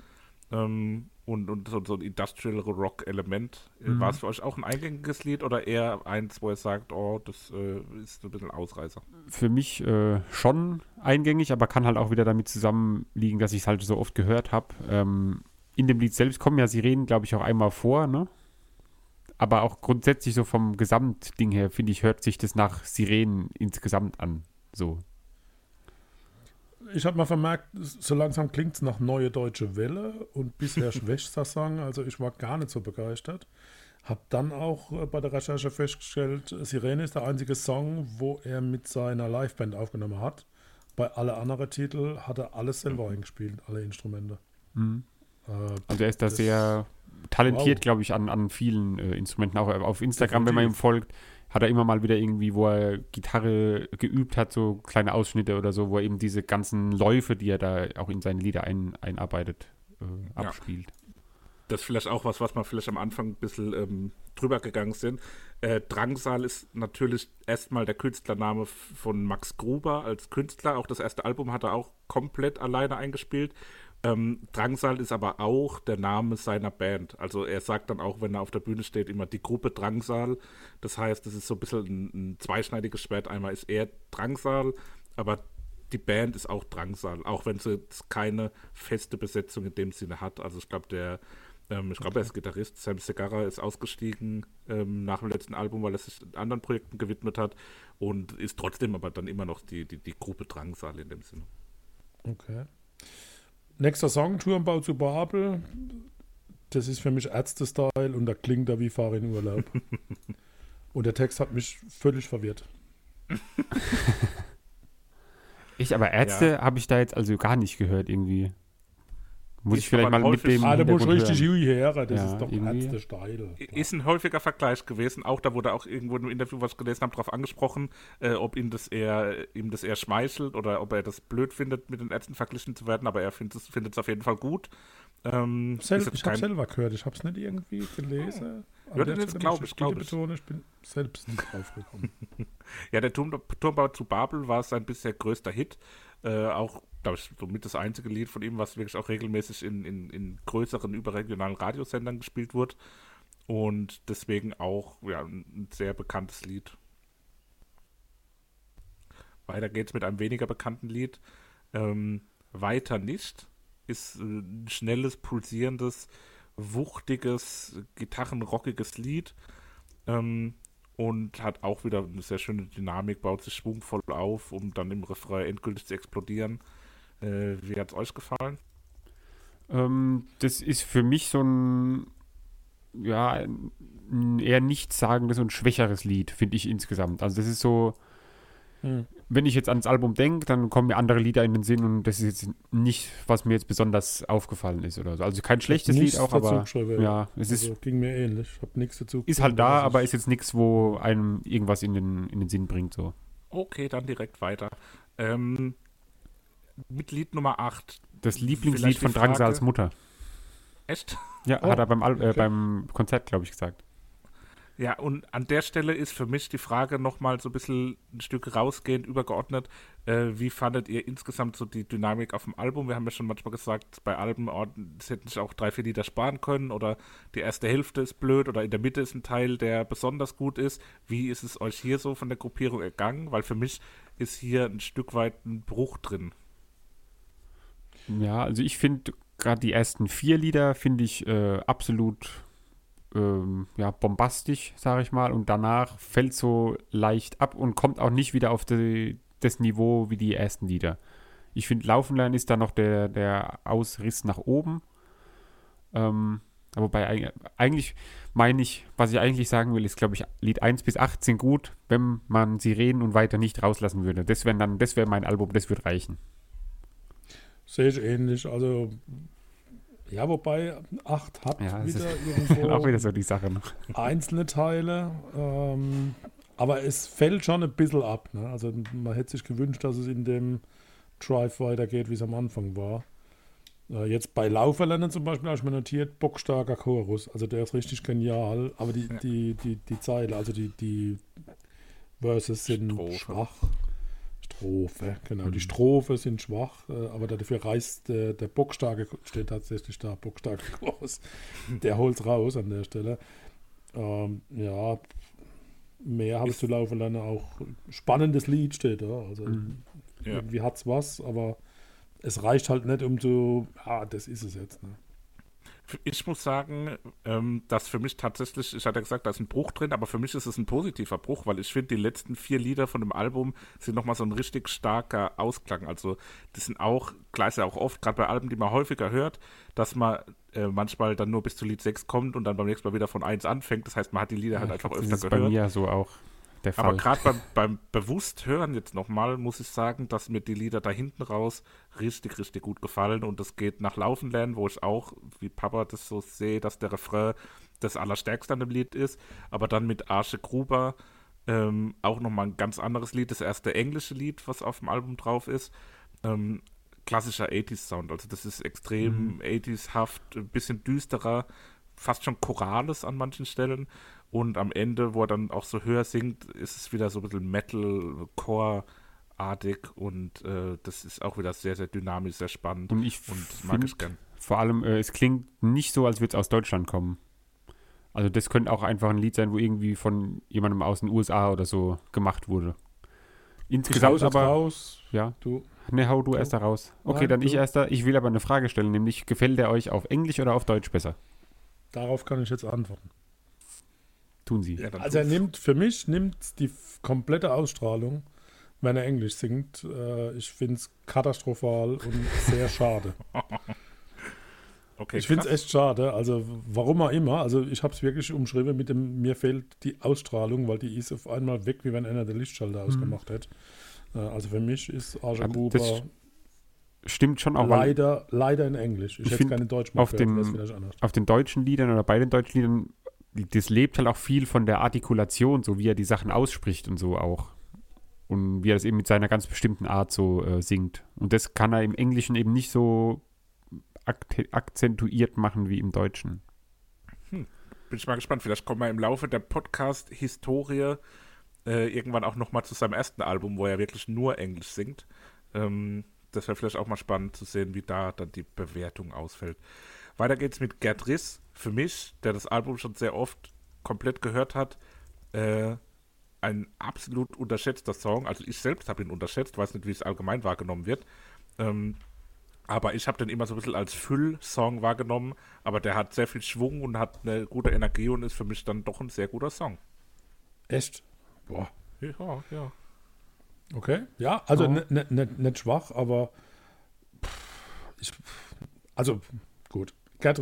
ähm, und, und so, so, ein Industrial Rock-Element. Äh, mhm. War es für euch auch ein eingängiges Lied oder eher eins, wo ihr sagt, oh, das äh, ist ein bisschen Ausreißer? Für mich äh, schon eingängig, aber kann halt auch wieder damit zusammenliegen, dass ich es halt so oft gehört habe. Ähm, in dem Lied selbst kommen ja Sirenen, glaube ich, auch einmal vor, ne? Aber auch grundsätzlich so vom Gesamtding her, finde ich, hört sich das nach Sirenen insgesamt an. So. Ich habe mal vermerkt, so langsam klingt es nach Neue Deutsche Welle und bisher schwächt das Song. Also ich war gar nicht so begeistert. Hab dann auch äh, bei der Recherche festgestellt, Sirene ist der einzige Song, wo er mit seiner Liveband aufgenommen hat. Bei alle anderen Titel hat er alles selber mhm. eingespielt, alle Instrumente. Mhm. Äh, also er ist da sehr talentiert, wow. glaube ich, an, an vielen äh, Instrumenten. Auch auf Instagram, Definitiv. wenn man ihm folgt, hat er immer mal wieder irgendwie, wo er Gitarre geübt hat, so kleine Ausschnitte oder so, wo er eben diese ganzen Läufe, die er da auch in seine Lieder ein, einarbeitet, äh, abspielt. Ja. Das ist vielleicht auch was, was man vielleicht am Anfang ein bisschen ähm, drüber gegangen sind. Äh, Drangsal ist natürlich erstmal der Künstlername von Max Gruber als Künstler. Auch das erste Album hat er auch komplett alleine eingespielt. Ähm, Drangsal ist aber auch der Name seiner Band. Also er sagt dann auch, wenn er auf der Bühne steht, immer die Gruppe Drangsal. Das heißt, das ist so ein bisschen ein, ein zweischneidiges Schwert. Einmal ist er Drangsal, aber die Band ist auch Drangsal, auch wenn sie keine feste Besetzung in dem Sinne hat. Also ich glaube, der, ähm, ich glaube, okay. er ist Gitarrist. Sam Segarra ist ausgestiegen ähm, nach dem letzten Album, weil er sich anderen Projekten gewidmet hat und ist trotzdem aber dann immer noch die, die, die Gruppe Drangsal in dem Sinne. Okay. Nächster Song, Turmbau zu Babel. Das ist für mich Ärzte-Style und da klingt er wie Fahr in Urlaub. und der Text hat mich völlig verwirrt. Ich, aber Ärzte Ja. habe ich da jetzt also gar nicht gehört irgendwie. Muss Ist ich vielleicht mal mit dem Ah, da muss richtig hören. Hui her, das Ja, ist doch irgendwie. Ärzte steil. Ist ein häufiger Vergleich gewesen. Auch da wurde auch irgendwo einem Interview, was ich gelesen habe, darauf angesprochen, äh, ob ihm das eher ihm das eher schmeichelt oder ob er das blöd findet, mit den Ärzten verglichen zu werden. Aber er findet es findet es auf jeden Fall gut. Ähm, Sel ich habe selber gehört, ich habe es nicht irgendwie gelesen. Ja, An der das Stelle glaub muss ich, glaub wieder ich. ich bin selbst nicht drauf gekommen. Ja, der Turm, Turmbau zu Babel war sein bisher größter Hit. Äh, auch, glaube ich, somit das einzige Lied von ihm, was wirklich auch regelmäßig in, in, in größeren überregionalen Radiosendern gespielt wurde. Und deswegen auch ja, ein ein sehr bekanntes Lied. Weiter geht's mit einem weniger bekannten Lied. Ähm, Weiter nicht ist äh, ein schnelles, pulsierendes, wuchtiges, gitarrenrockiges Lied. Ähm, und hat auch wieder eine sehr schöne Dynamik, baut sich schwungvoll auf, um dann im Refrain endgültig zu explodieren. Äh, wie hat es euch gefallen? Ähm, das ist für mich so ein, ja, ein eher nichtssagendes und schwächeres Lied, finde ich insgesamt. Also das ist so, Hm. wenn ich jetzt ans Album denke, dann kommen mir andere Lieder in den Sinn und das ist jetzt nicht, was mir jetzt besonders aufgefallen ist oder so. Also kein schlechtes Lied auch, aber ja, es ist, also, ging mir ähnlich. Ich habe nichts dazu ist halt da, aber ist jetzt nichts, wo einem irgendwas in den, in den Sinn bringt, so. Okay, dann direkt weiter. Ähm, mit Lied Nummer 8. Das Lieblingslied von Drangsals Mutter. Echt? Ja, Oh, hat er beim, Al äh, okay. beim Konzert, glaube ich, gesagt. Ja, und an der Stelle ist für mich die Frage nochmal so ein bisschen ein Stück rausgehend übergeordnet. Äh, wie fandet ihr insgesamt so die Dynamik auf dem Album? Wir haben ja schon manchmal gesagt, bei Alben, oh, es hätten sich auch drei, vier Lieder sparen können oder die erste Hälfte ist blöd oder in der Mitte ist ein Teil, der besonders gut ist. Wie ist es euch hier so von der Gruppierung ergangen? Weil für mich ist hier ein Stück weit ein Bruch drin. Ja, also ich finde gerade die ersten vier Lieder finde ich äh, absolut ähm, ja, bombastisch, sage ich mal. Und danach fällt so leicht ab und kommt auch nicht wieder auf die, das Niveau wie die ersten Lieder. Ich finde, Laufen lernen ist da noch der, der Ausriss nach oben. Ähm, aber wobei eig- eigentlich meine ich, was ich eigentlich sagen will, ist, glaube ich, Lied 1 bis 8 sind gut, wenn man sie reden und weiter nicht rauslassen würde. Das wäre dann, das wäre mein Album, das würde reichen. Sehe ich ähnlich. Also, ja, wobei 8 hat Ja, wieder irgendwo auch wieder so die Sache noch. einzelne Teile. Ähm, aber es fällt schon ein bisschen ab. Ne? Also, man hätte sich gewünscht, dass es in dem Drive weitergeht, wie es am Anfang war. Äh, jetzt bei Lauferlernen zum Beispiel habe ich mir notiert, bockstarker Chorus. Also, der ist richtig genial. Aber die, die, die, die Zeile, also die, die Verses sind Strophe. schwach. Strophe, genau. Mhm. Die Strophe sind schwach, äh, aber dafür reißt der, der bockstarke, steht tatsächlich da, bockstarke Chorus. Der holt raus an der Stelle. Ähm, ja, mehr habe ich zu laufen lernen. Auch spannendes Lied steht da. Also Mhm. Ja. irgendwie hat's was, aber es reicht halt nicht, um so, ah, das ist es jetzt. Ne? Ich muss sagen, ähm, dass für mich tatsächlich, ich hatte ja gesagt, da ist ein Bruch drin, aber für mich ist es ein positiver Bruch, weil ich finde, die letzten vier Lieder von dem Album sind nochmal so ein richtig starker Ausklang. Also, das sind auch, klar ist ja auch oft, gerade bei Alben, die man häufiger hört, dass man äh, manchmal dann nur bis zu Lied 6 kommt und dann beim nächsten Mal wieder von 1 anfängt. Das heißt, man hat die Lieder halt einfach das öfter ist bei gehört. mir so auch der Fall. Aber gerade beim, beim bewusst hören jetzt nochmal, muss ich sagen, dass mir die Lieder da hinten raus richtig, richtig gut gefallen. Und das geht nach Laufen lernen, wo ich auch, wie Papa das so sehe, dass der Refrain das Allerstärkste an dem Lied ist. Aber dann mit Arche Gruber ähm, auch nochmal ein ganz anderes Lied, das erste englische Lied, was auf dem Album drauf ist. Ähm, klassischer 80s-Sound. Also das ist extrem 80s-haft, ein bisschen düsterer, fast schon Chorales an manchen Stellen. Und am Ende, wo er dann auch so höher singt, ist es wieder so ein bisschen Metal-Core-artig und äh, das ist auch wieder sehr, sehr dynamisch, sehr spannend und ich und mag finde ich gern. vor allem, äh, es klingt nicht so, als würde es aus Deutschland kommen. Also das könnte auch einfach ein Lied sein, wo irgendwie von jemandem aus den USA oder so gemacht wurde. Insgesamt aber, raus. ja, Du, ne, hau du erst da raus. Okay, Nein, dann ich du. erster. Ich will aber eine Frage stellen, nämlich gefällt der euch auf Englisch oder auf Deutsch besser? Darauf kann ich jetzt antworten. Tun sie. Ja, Also er nimmt, für mich nimmt die komplette Ausstrahlung, wenn er Englisch singt. Äh, ich finde es katastrophal und sehr schade. okay, ich finde es echt schade. Also warum auch immer. Also ich habe es wirklich umschrieben mit dem, mir fehlt die Ausstrahlung, weil die ist auf einmal weg, wie wenn einer der Lichtschalter ausgemacht hätte. Äh, also für mich ist Arja Aber Gruber Stimmt schon auch, weil leider, leider in Englisch. Ich, Ich hätte keine Deutsch auf gehört, den- auf den deutschen Liedern oder bei den deutschen Liedern, das lebt halt auch viel von der Artikulation, so wie er die Sachen ausspricht und so auch. Und wie er das eben mit seiner ganz bestimmten Art so äh, singt. Und das kann er im Englischen eben nicht so ak akzentuiert machen wie im Deutschen. Bin ich mal gespannt. Vielleicht kommen wir im Laufe der Podcast-Historie äh, irgendwann auch nochmal zu seinem ersten Album, wo er wirklich nur Englisch singt. Ähm, das wäre vielleicht auch mal spannend zu sehen, wie da dann die Bewertung ausfällt. Weiter geht's mit Gerd Riss. Für mich, der das Album schon sehr oft komplett gehört hat, äh, ein absolut unterschätzter Song. Also ich selbst habe ihn unterschätzt, weiß nicht, wie es allgemein wahrgenommen wird. Ähm, aber ich habe den immer so ein bisschen als Füll-Song wahrgenommen. Aber der hat sehr viel Schwung und hat eine gute Energie und ist für mich dann doch ein sehr guter Song. Echt? Boah. Ja, ja. Okay. Ja, also Ja. nicht ne, ne, nicht schwach, aber ich, also gut. Gerd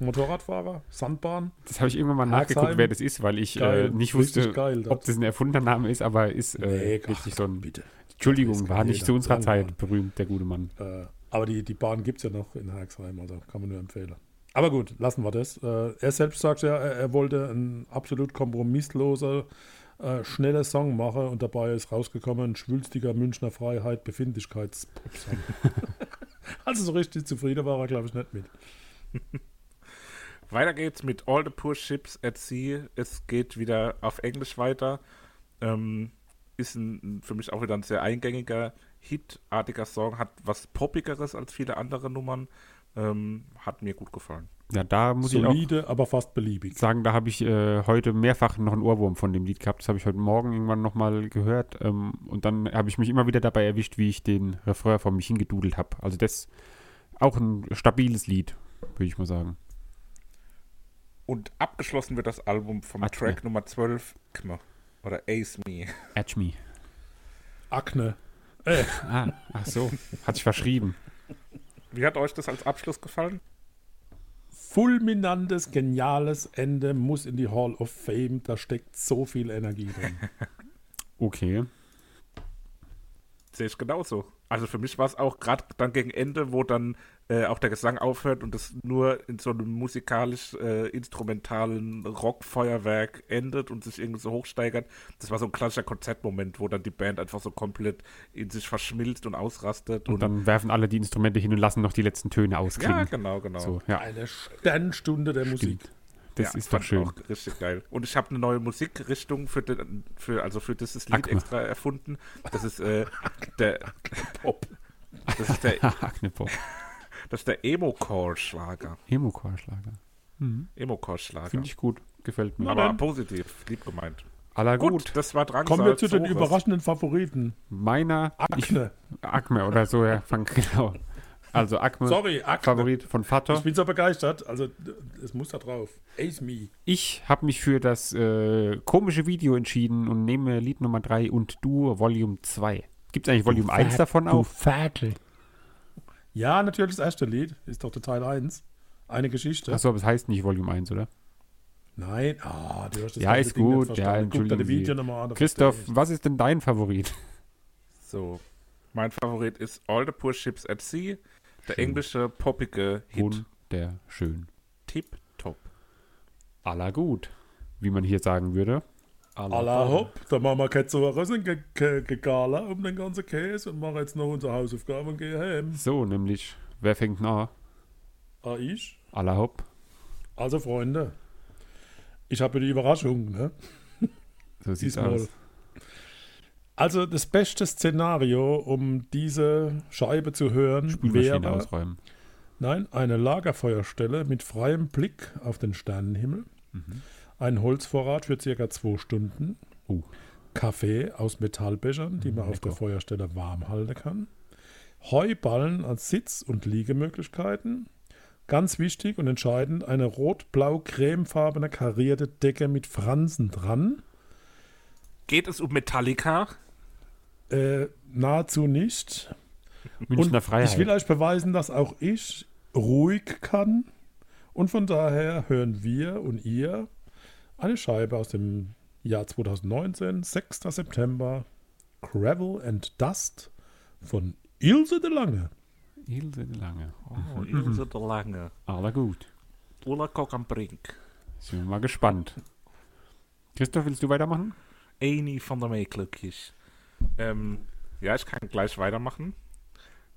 Motorradfahrer, Sandbahn. Das habe ich irgendwann mal Herxheim. nachgeguckt, wer das ist, weil ich Geil, äh, nicht wusste, geil, das. ob das ein erfundener Name ist, aber ist äh, Nee, richtig ach, so ein. bitte. Entschuldigung, war nicht zu unserer. Zeit berühmt, der gute Mann. Äh, aber die, die Bahn gibt es ja noch in Herxheim, also kann man nur empfehlen. Aber gut, lassen wir das. Äh, er selbst sagt ja, er, er wollte ein absolut kompromissloser, äh, schneller Song machen und dabei ist rausgekommen schwülstiger Münchner Freiheit, Befindlichkeitspop-Song. also so richtig zufrieden war er, glaube ich, nicht mit. Weiter geht's mit All the Poor Ships at Sea. Es geht wieder auf Englisch weiter. Ähm, ist ein, für mich auch wieder ein sehr eingängiger, hitartiger Song. Hat was Poppigeres als viele andere Nummern. Ähm, hat mir gut gefallen. Ja, da muss ich auch Solide, aber fast beliebig. sagen, da habe ich äh, heute mehrfach noch einen Ohrwurm von dem Lied gehabt. Das habe ich heute Morgen irgendwann nochmal gehört. Ähm, und dann habe ich mich immer wieder dabei erwischt, wie ich den Refrain vor mich hingedudelt habe. Also das auch ein stabiles Lied, würde ich mal sagen. Und abgeschlossen wird das Album vom Atme. Track Nummer 12, Kme, oder Ace Me. Edge Me. Akne. Ah, ach so, hat sich verschrieben. Wie hat euch das als Abschluss gefallen? Fulminantes, geniales Ende muss in die Hall of Fame. Da steckt so viel Energie drin. Okay. Sehe ich genauso. Also für mich war es auch gerade dann gegen Ende, wo dann äh, auch der Gesang aufhört und das nur in so einem musikalisch-instrumentalen Rockfeuerwerk endet und sich irgendwie so hochsteigert. Das war so ein klassischer Konzertmoment, wo dann die Band einfach so komplett in sich verschmilzt und ausrastet. Und dann werfen alle die Instrumente hin und lassen noch die letzten Töne ausklingen. ja, genau, genau. So, ja, Eine Sternstunde der Musik. Das ja, ist doch schön. Auch richtig geil. Und ich habe eine neue Musikrichtung für, den, für also für dieses Lied Acme. extra erfunden. Das ist äh, der Pop. Das ist der, Agnepop. das ist der Emo-Core-Schlager. Emo-Chorschlager. Emo-Core-Schlager. Finde ich gut. Gefällt mir. Aber positiv, lieb gemeint. Aller Gut, gut. das war dran. Kommen wir zu den überraschenden Favoriten. Meiner. Ich, Akne. Acme oder so, ja. Fang, genau. Also Acme. Sorry, Akne. Favorit von Vater. Ich bin so begeistert. Also, es muss da drauf. Ace Me. Ich habe mich für das äh, komische Video entschieden und nehme Lied Nummer 3 und Du Volume 2. Gibt es eigentlich Volume 1 davon auch? Ferkel. Ja, natürlich das erste Lied. Ist doch der Teil 1. Eine Geschichte. Achso, aber es heißt nicht Volume 1, oder? Nein. Ah, du hast das Ja, ist Ding gut. verstanden. Ja, Guck entschuldigen nochmal an. Christoph, was ist denn dein Favorit? So, mein Favorit ist All the Poor Ships at Sea. Der englische poppige Hit. Wunderschön. Tip top. Aller gut, wie man hier sagen würde. Alla hopp, da machen wir keine Zora, sind ge ge gegala um den ganzen Käse und machen jetzt noch unsere Hausaufgaben und gehen heim. So, nämlich, wer fängt an? Ah, ich? Aller hopp. Also, Freunde, ich habe die Überraschung, ne? So sieht's Diesmal. aus. Also, das beste Szenario, um diese Scheibe zu hören, Spülmaschine wäre ausräumen. Nein, eine Lagerfeuerstelle mit freiem Blick auf den Sternenhimmel, ein Holzvorrat für circa zwei Stunden, Uh. Kaffee aus Metallbechern, die man auf der lecker. Feuerstelle warm halten kann, Heuballen als Sitz- und Liegemöglichkeiten, ganz wichtig und entscheidend, eine rot-blau-cremefarbene karierte Decke mit Fransen dran, Geht es um Metallica? Äh, nahezu nicht. Münchner und Freiheit. Ich will euch beweisen, dass auch ich ruhig kann. Und von daher hören wir und ihr eine Scheibe aus dem Jahr 2019, 6. September, Gravel and Dust von Ilse de Lange. Ilse de Lange. Oh, Ilse der Lange. Aller gut. Ulla Kock am Brink. Sind wir mal gespannt. Christoph, willst du weitermachen? Eni van der Meeklückjes. Ähm, ja, ich kann gleich weitermachen.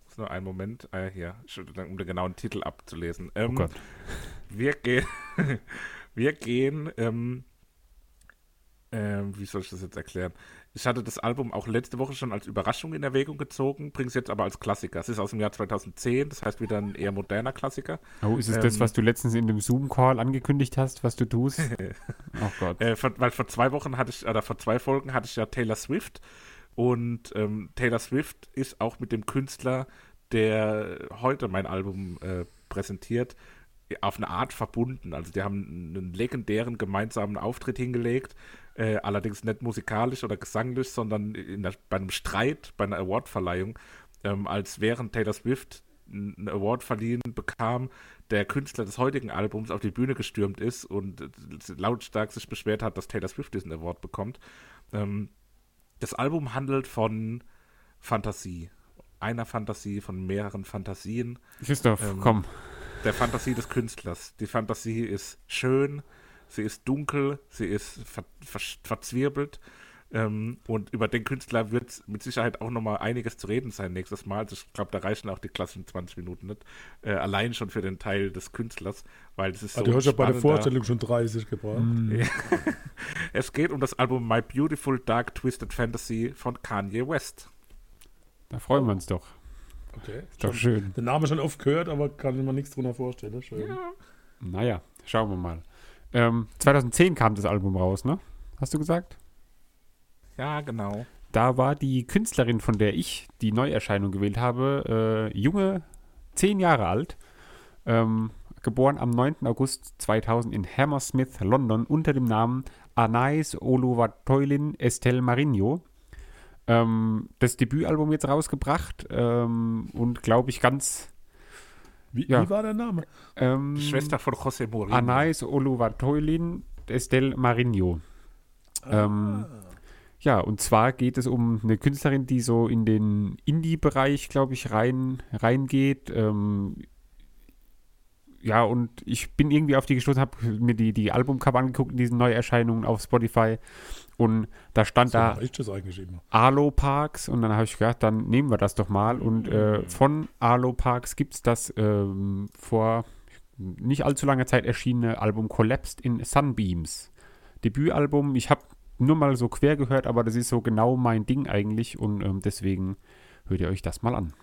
Muss nur einen Moment, äh, hier, um den genauen Titel abzulesen. Ähm, Oh Gott. Wir gehen, wir gehen, ähm, ähm, wie soll ich das jetzt erklären? Ich hatte das Album auch letzte Woche schon als Überraschung in Erwägung gezogen, bringe es jetzt aber als Klassiker. Es ist aus dem Jahr 2010, das heißt wieder ein eher moderner Klassiker. Oh, ist es Ähm, das, was du letztens in dem Zoom-Call angekündigt hast, was du tust? oh Gott. Äh, vor, weil vor zwei Wochen hatte ich, oder vor zwei Folgen hatte ich ja Taylor Swift und ähm, Taylor Swift ist auch mit dem Künstler, der heute mein Album äh, präsentiert, auf eine Art verbunden. Also die haben einen legendären gemeinsamen Auftritt hingelegt, äh, allerdings nicht musikalisch oder gesanglich, sondern der, bei einem Streit, bei einer Awardverleihung, ähm, als während Taylor Swift einen Award verliehen bekam, der Künstler des heutigen Albums auf die Bühne gestürmt ist und äh, lautstark sich beschwert hat, dass Taylor Swift diesen Award bekommt. Ähm, das Album handelt von Fantasie. Einer Fantasie, von mehreren Fantasien. Christoph, ähm, komm. Der Fantasie des Künstlers. Die Fantasie ist schön, sie ist dunkel, sie ist ver ver verzwirbelt. Ähm, und über den Künstler wird mit Sicherheit auch nochmal einiges zu reden sein nächstes Mal. Also ich glaube, da reichen auch die klassischen 20 Minuten nicht. Äh, allein schon für den Teil des Künstlers, weil es ist so Ah, du hast ja bei der Vorstellung schon 30 gebracht. Es geht um das Album My Beautiful Dark Twisted Fantasy von Kanye West. Da freuen wir uns doch. Okay. Ist doch schön. Den Namen schon oft gehört, aber kann mir nichts drunter vorstellen. Schön. Naja, schauen wir mal. Ähm, 2010 kam das Album raus, ne? Hast du gesagt? Ja, genau. Da war die Künstlerin, von der ich die Neuerscheinung gewählt habe, äh, junge, zehn Jahre alt, ähm, geboren am 9. August 2000 in Hammersmith, London, unter dem Namen Anais Oluwatoilin Estelle Marinho. Ähm, das Debütalbum jetzt rausgebracht ähm, und glaube ich ganz. Wie, Ja. wie war der Name? Ähm, Schwester von José Mourinho. Anais Oluwatoilin Estelle Marinho. Ähm, ja, und zwar geht es um eine Künstlerin, die so in den Indie-Bereich, glaube ich, rein reingeht. Ähm, ja, und ich bin irgendwie auf die gestoßen, habe mir die, die Albumcover angeguckt in diesen Neuerscheinungen auf Spotify. Und da stand So da ich das eigentlich immer. Alo Parks und dann habe ich gedacht, dann nehmen wir das doch mal. Und äh, von Alo Parks gibt es das ähm, vor nicht allzu langer Zeit erschienene Album Collapsed in Sunbeams. Debütalbum, ich habe nur mal so quer gehört, aber das ist so genau mein Ding eigentlich und ähm, deswegen hört ihr euch das mal an.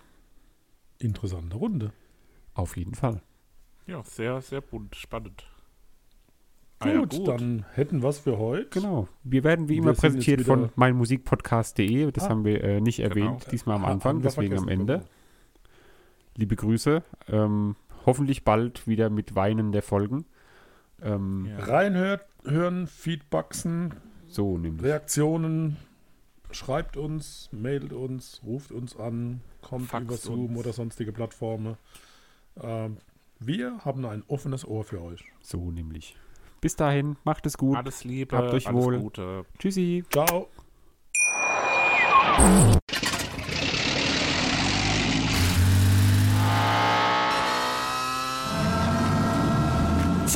Interessante Runde. Auf jeden Fall. Ja, sehr, sehr bunt, spannend. Gut, Ah ja, gut. dann hätten wir es für heute. Genau. Wir werden wie Wir immer präsentiert von meinmusikpodcast.de. Das Ah. haben wir äh, nicht erwähnt, Genau. diesmal am Anfang, deswegen am Ende. genau. liebe Grüße. Ähm, hoffentlich bald wieder mit Weinen der Folgen. Ähm, Ja. Reinhört, hören, Feedbacksen, So nämlich. Reaktionen. Schreibt uns, mailt uns, ruft uns an, kommt Faxt über Zoom uns. oder sonstige Plattformen. Ähm, wir haben ein offenes Ohr für euch. So nämlich. Bis dahin, macht es gut. Alles Liebe, Habt euch alles wohl. Gute. Tschüssi. Ciao.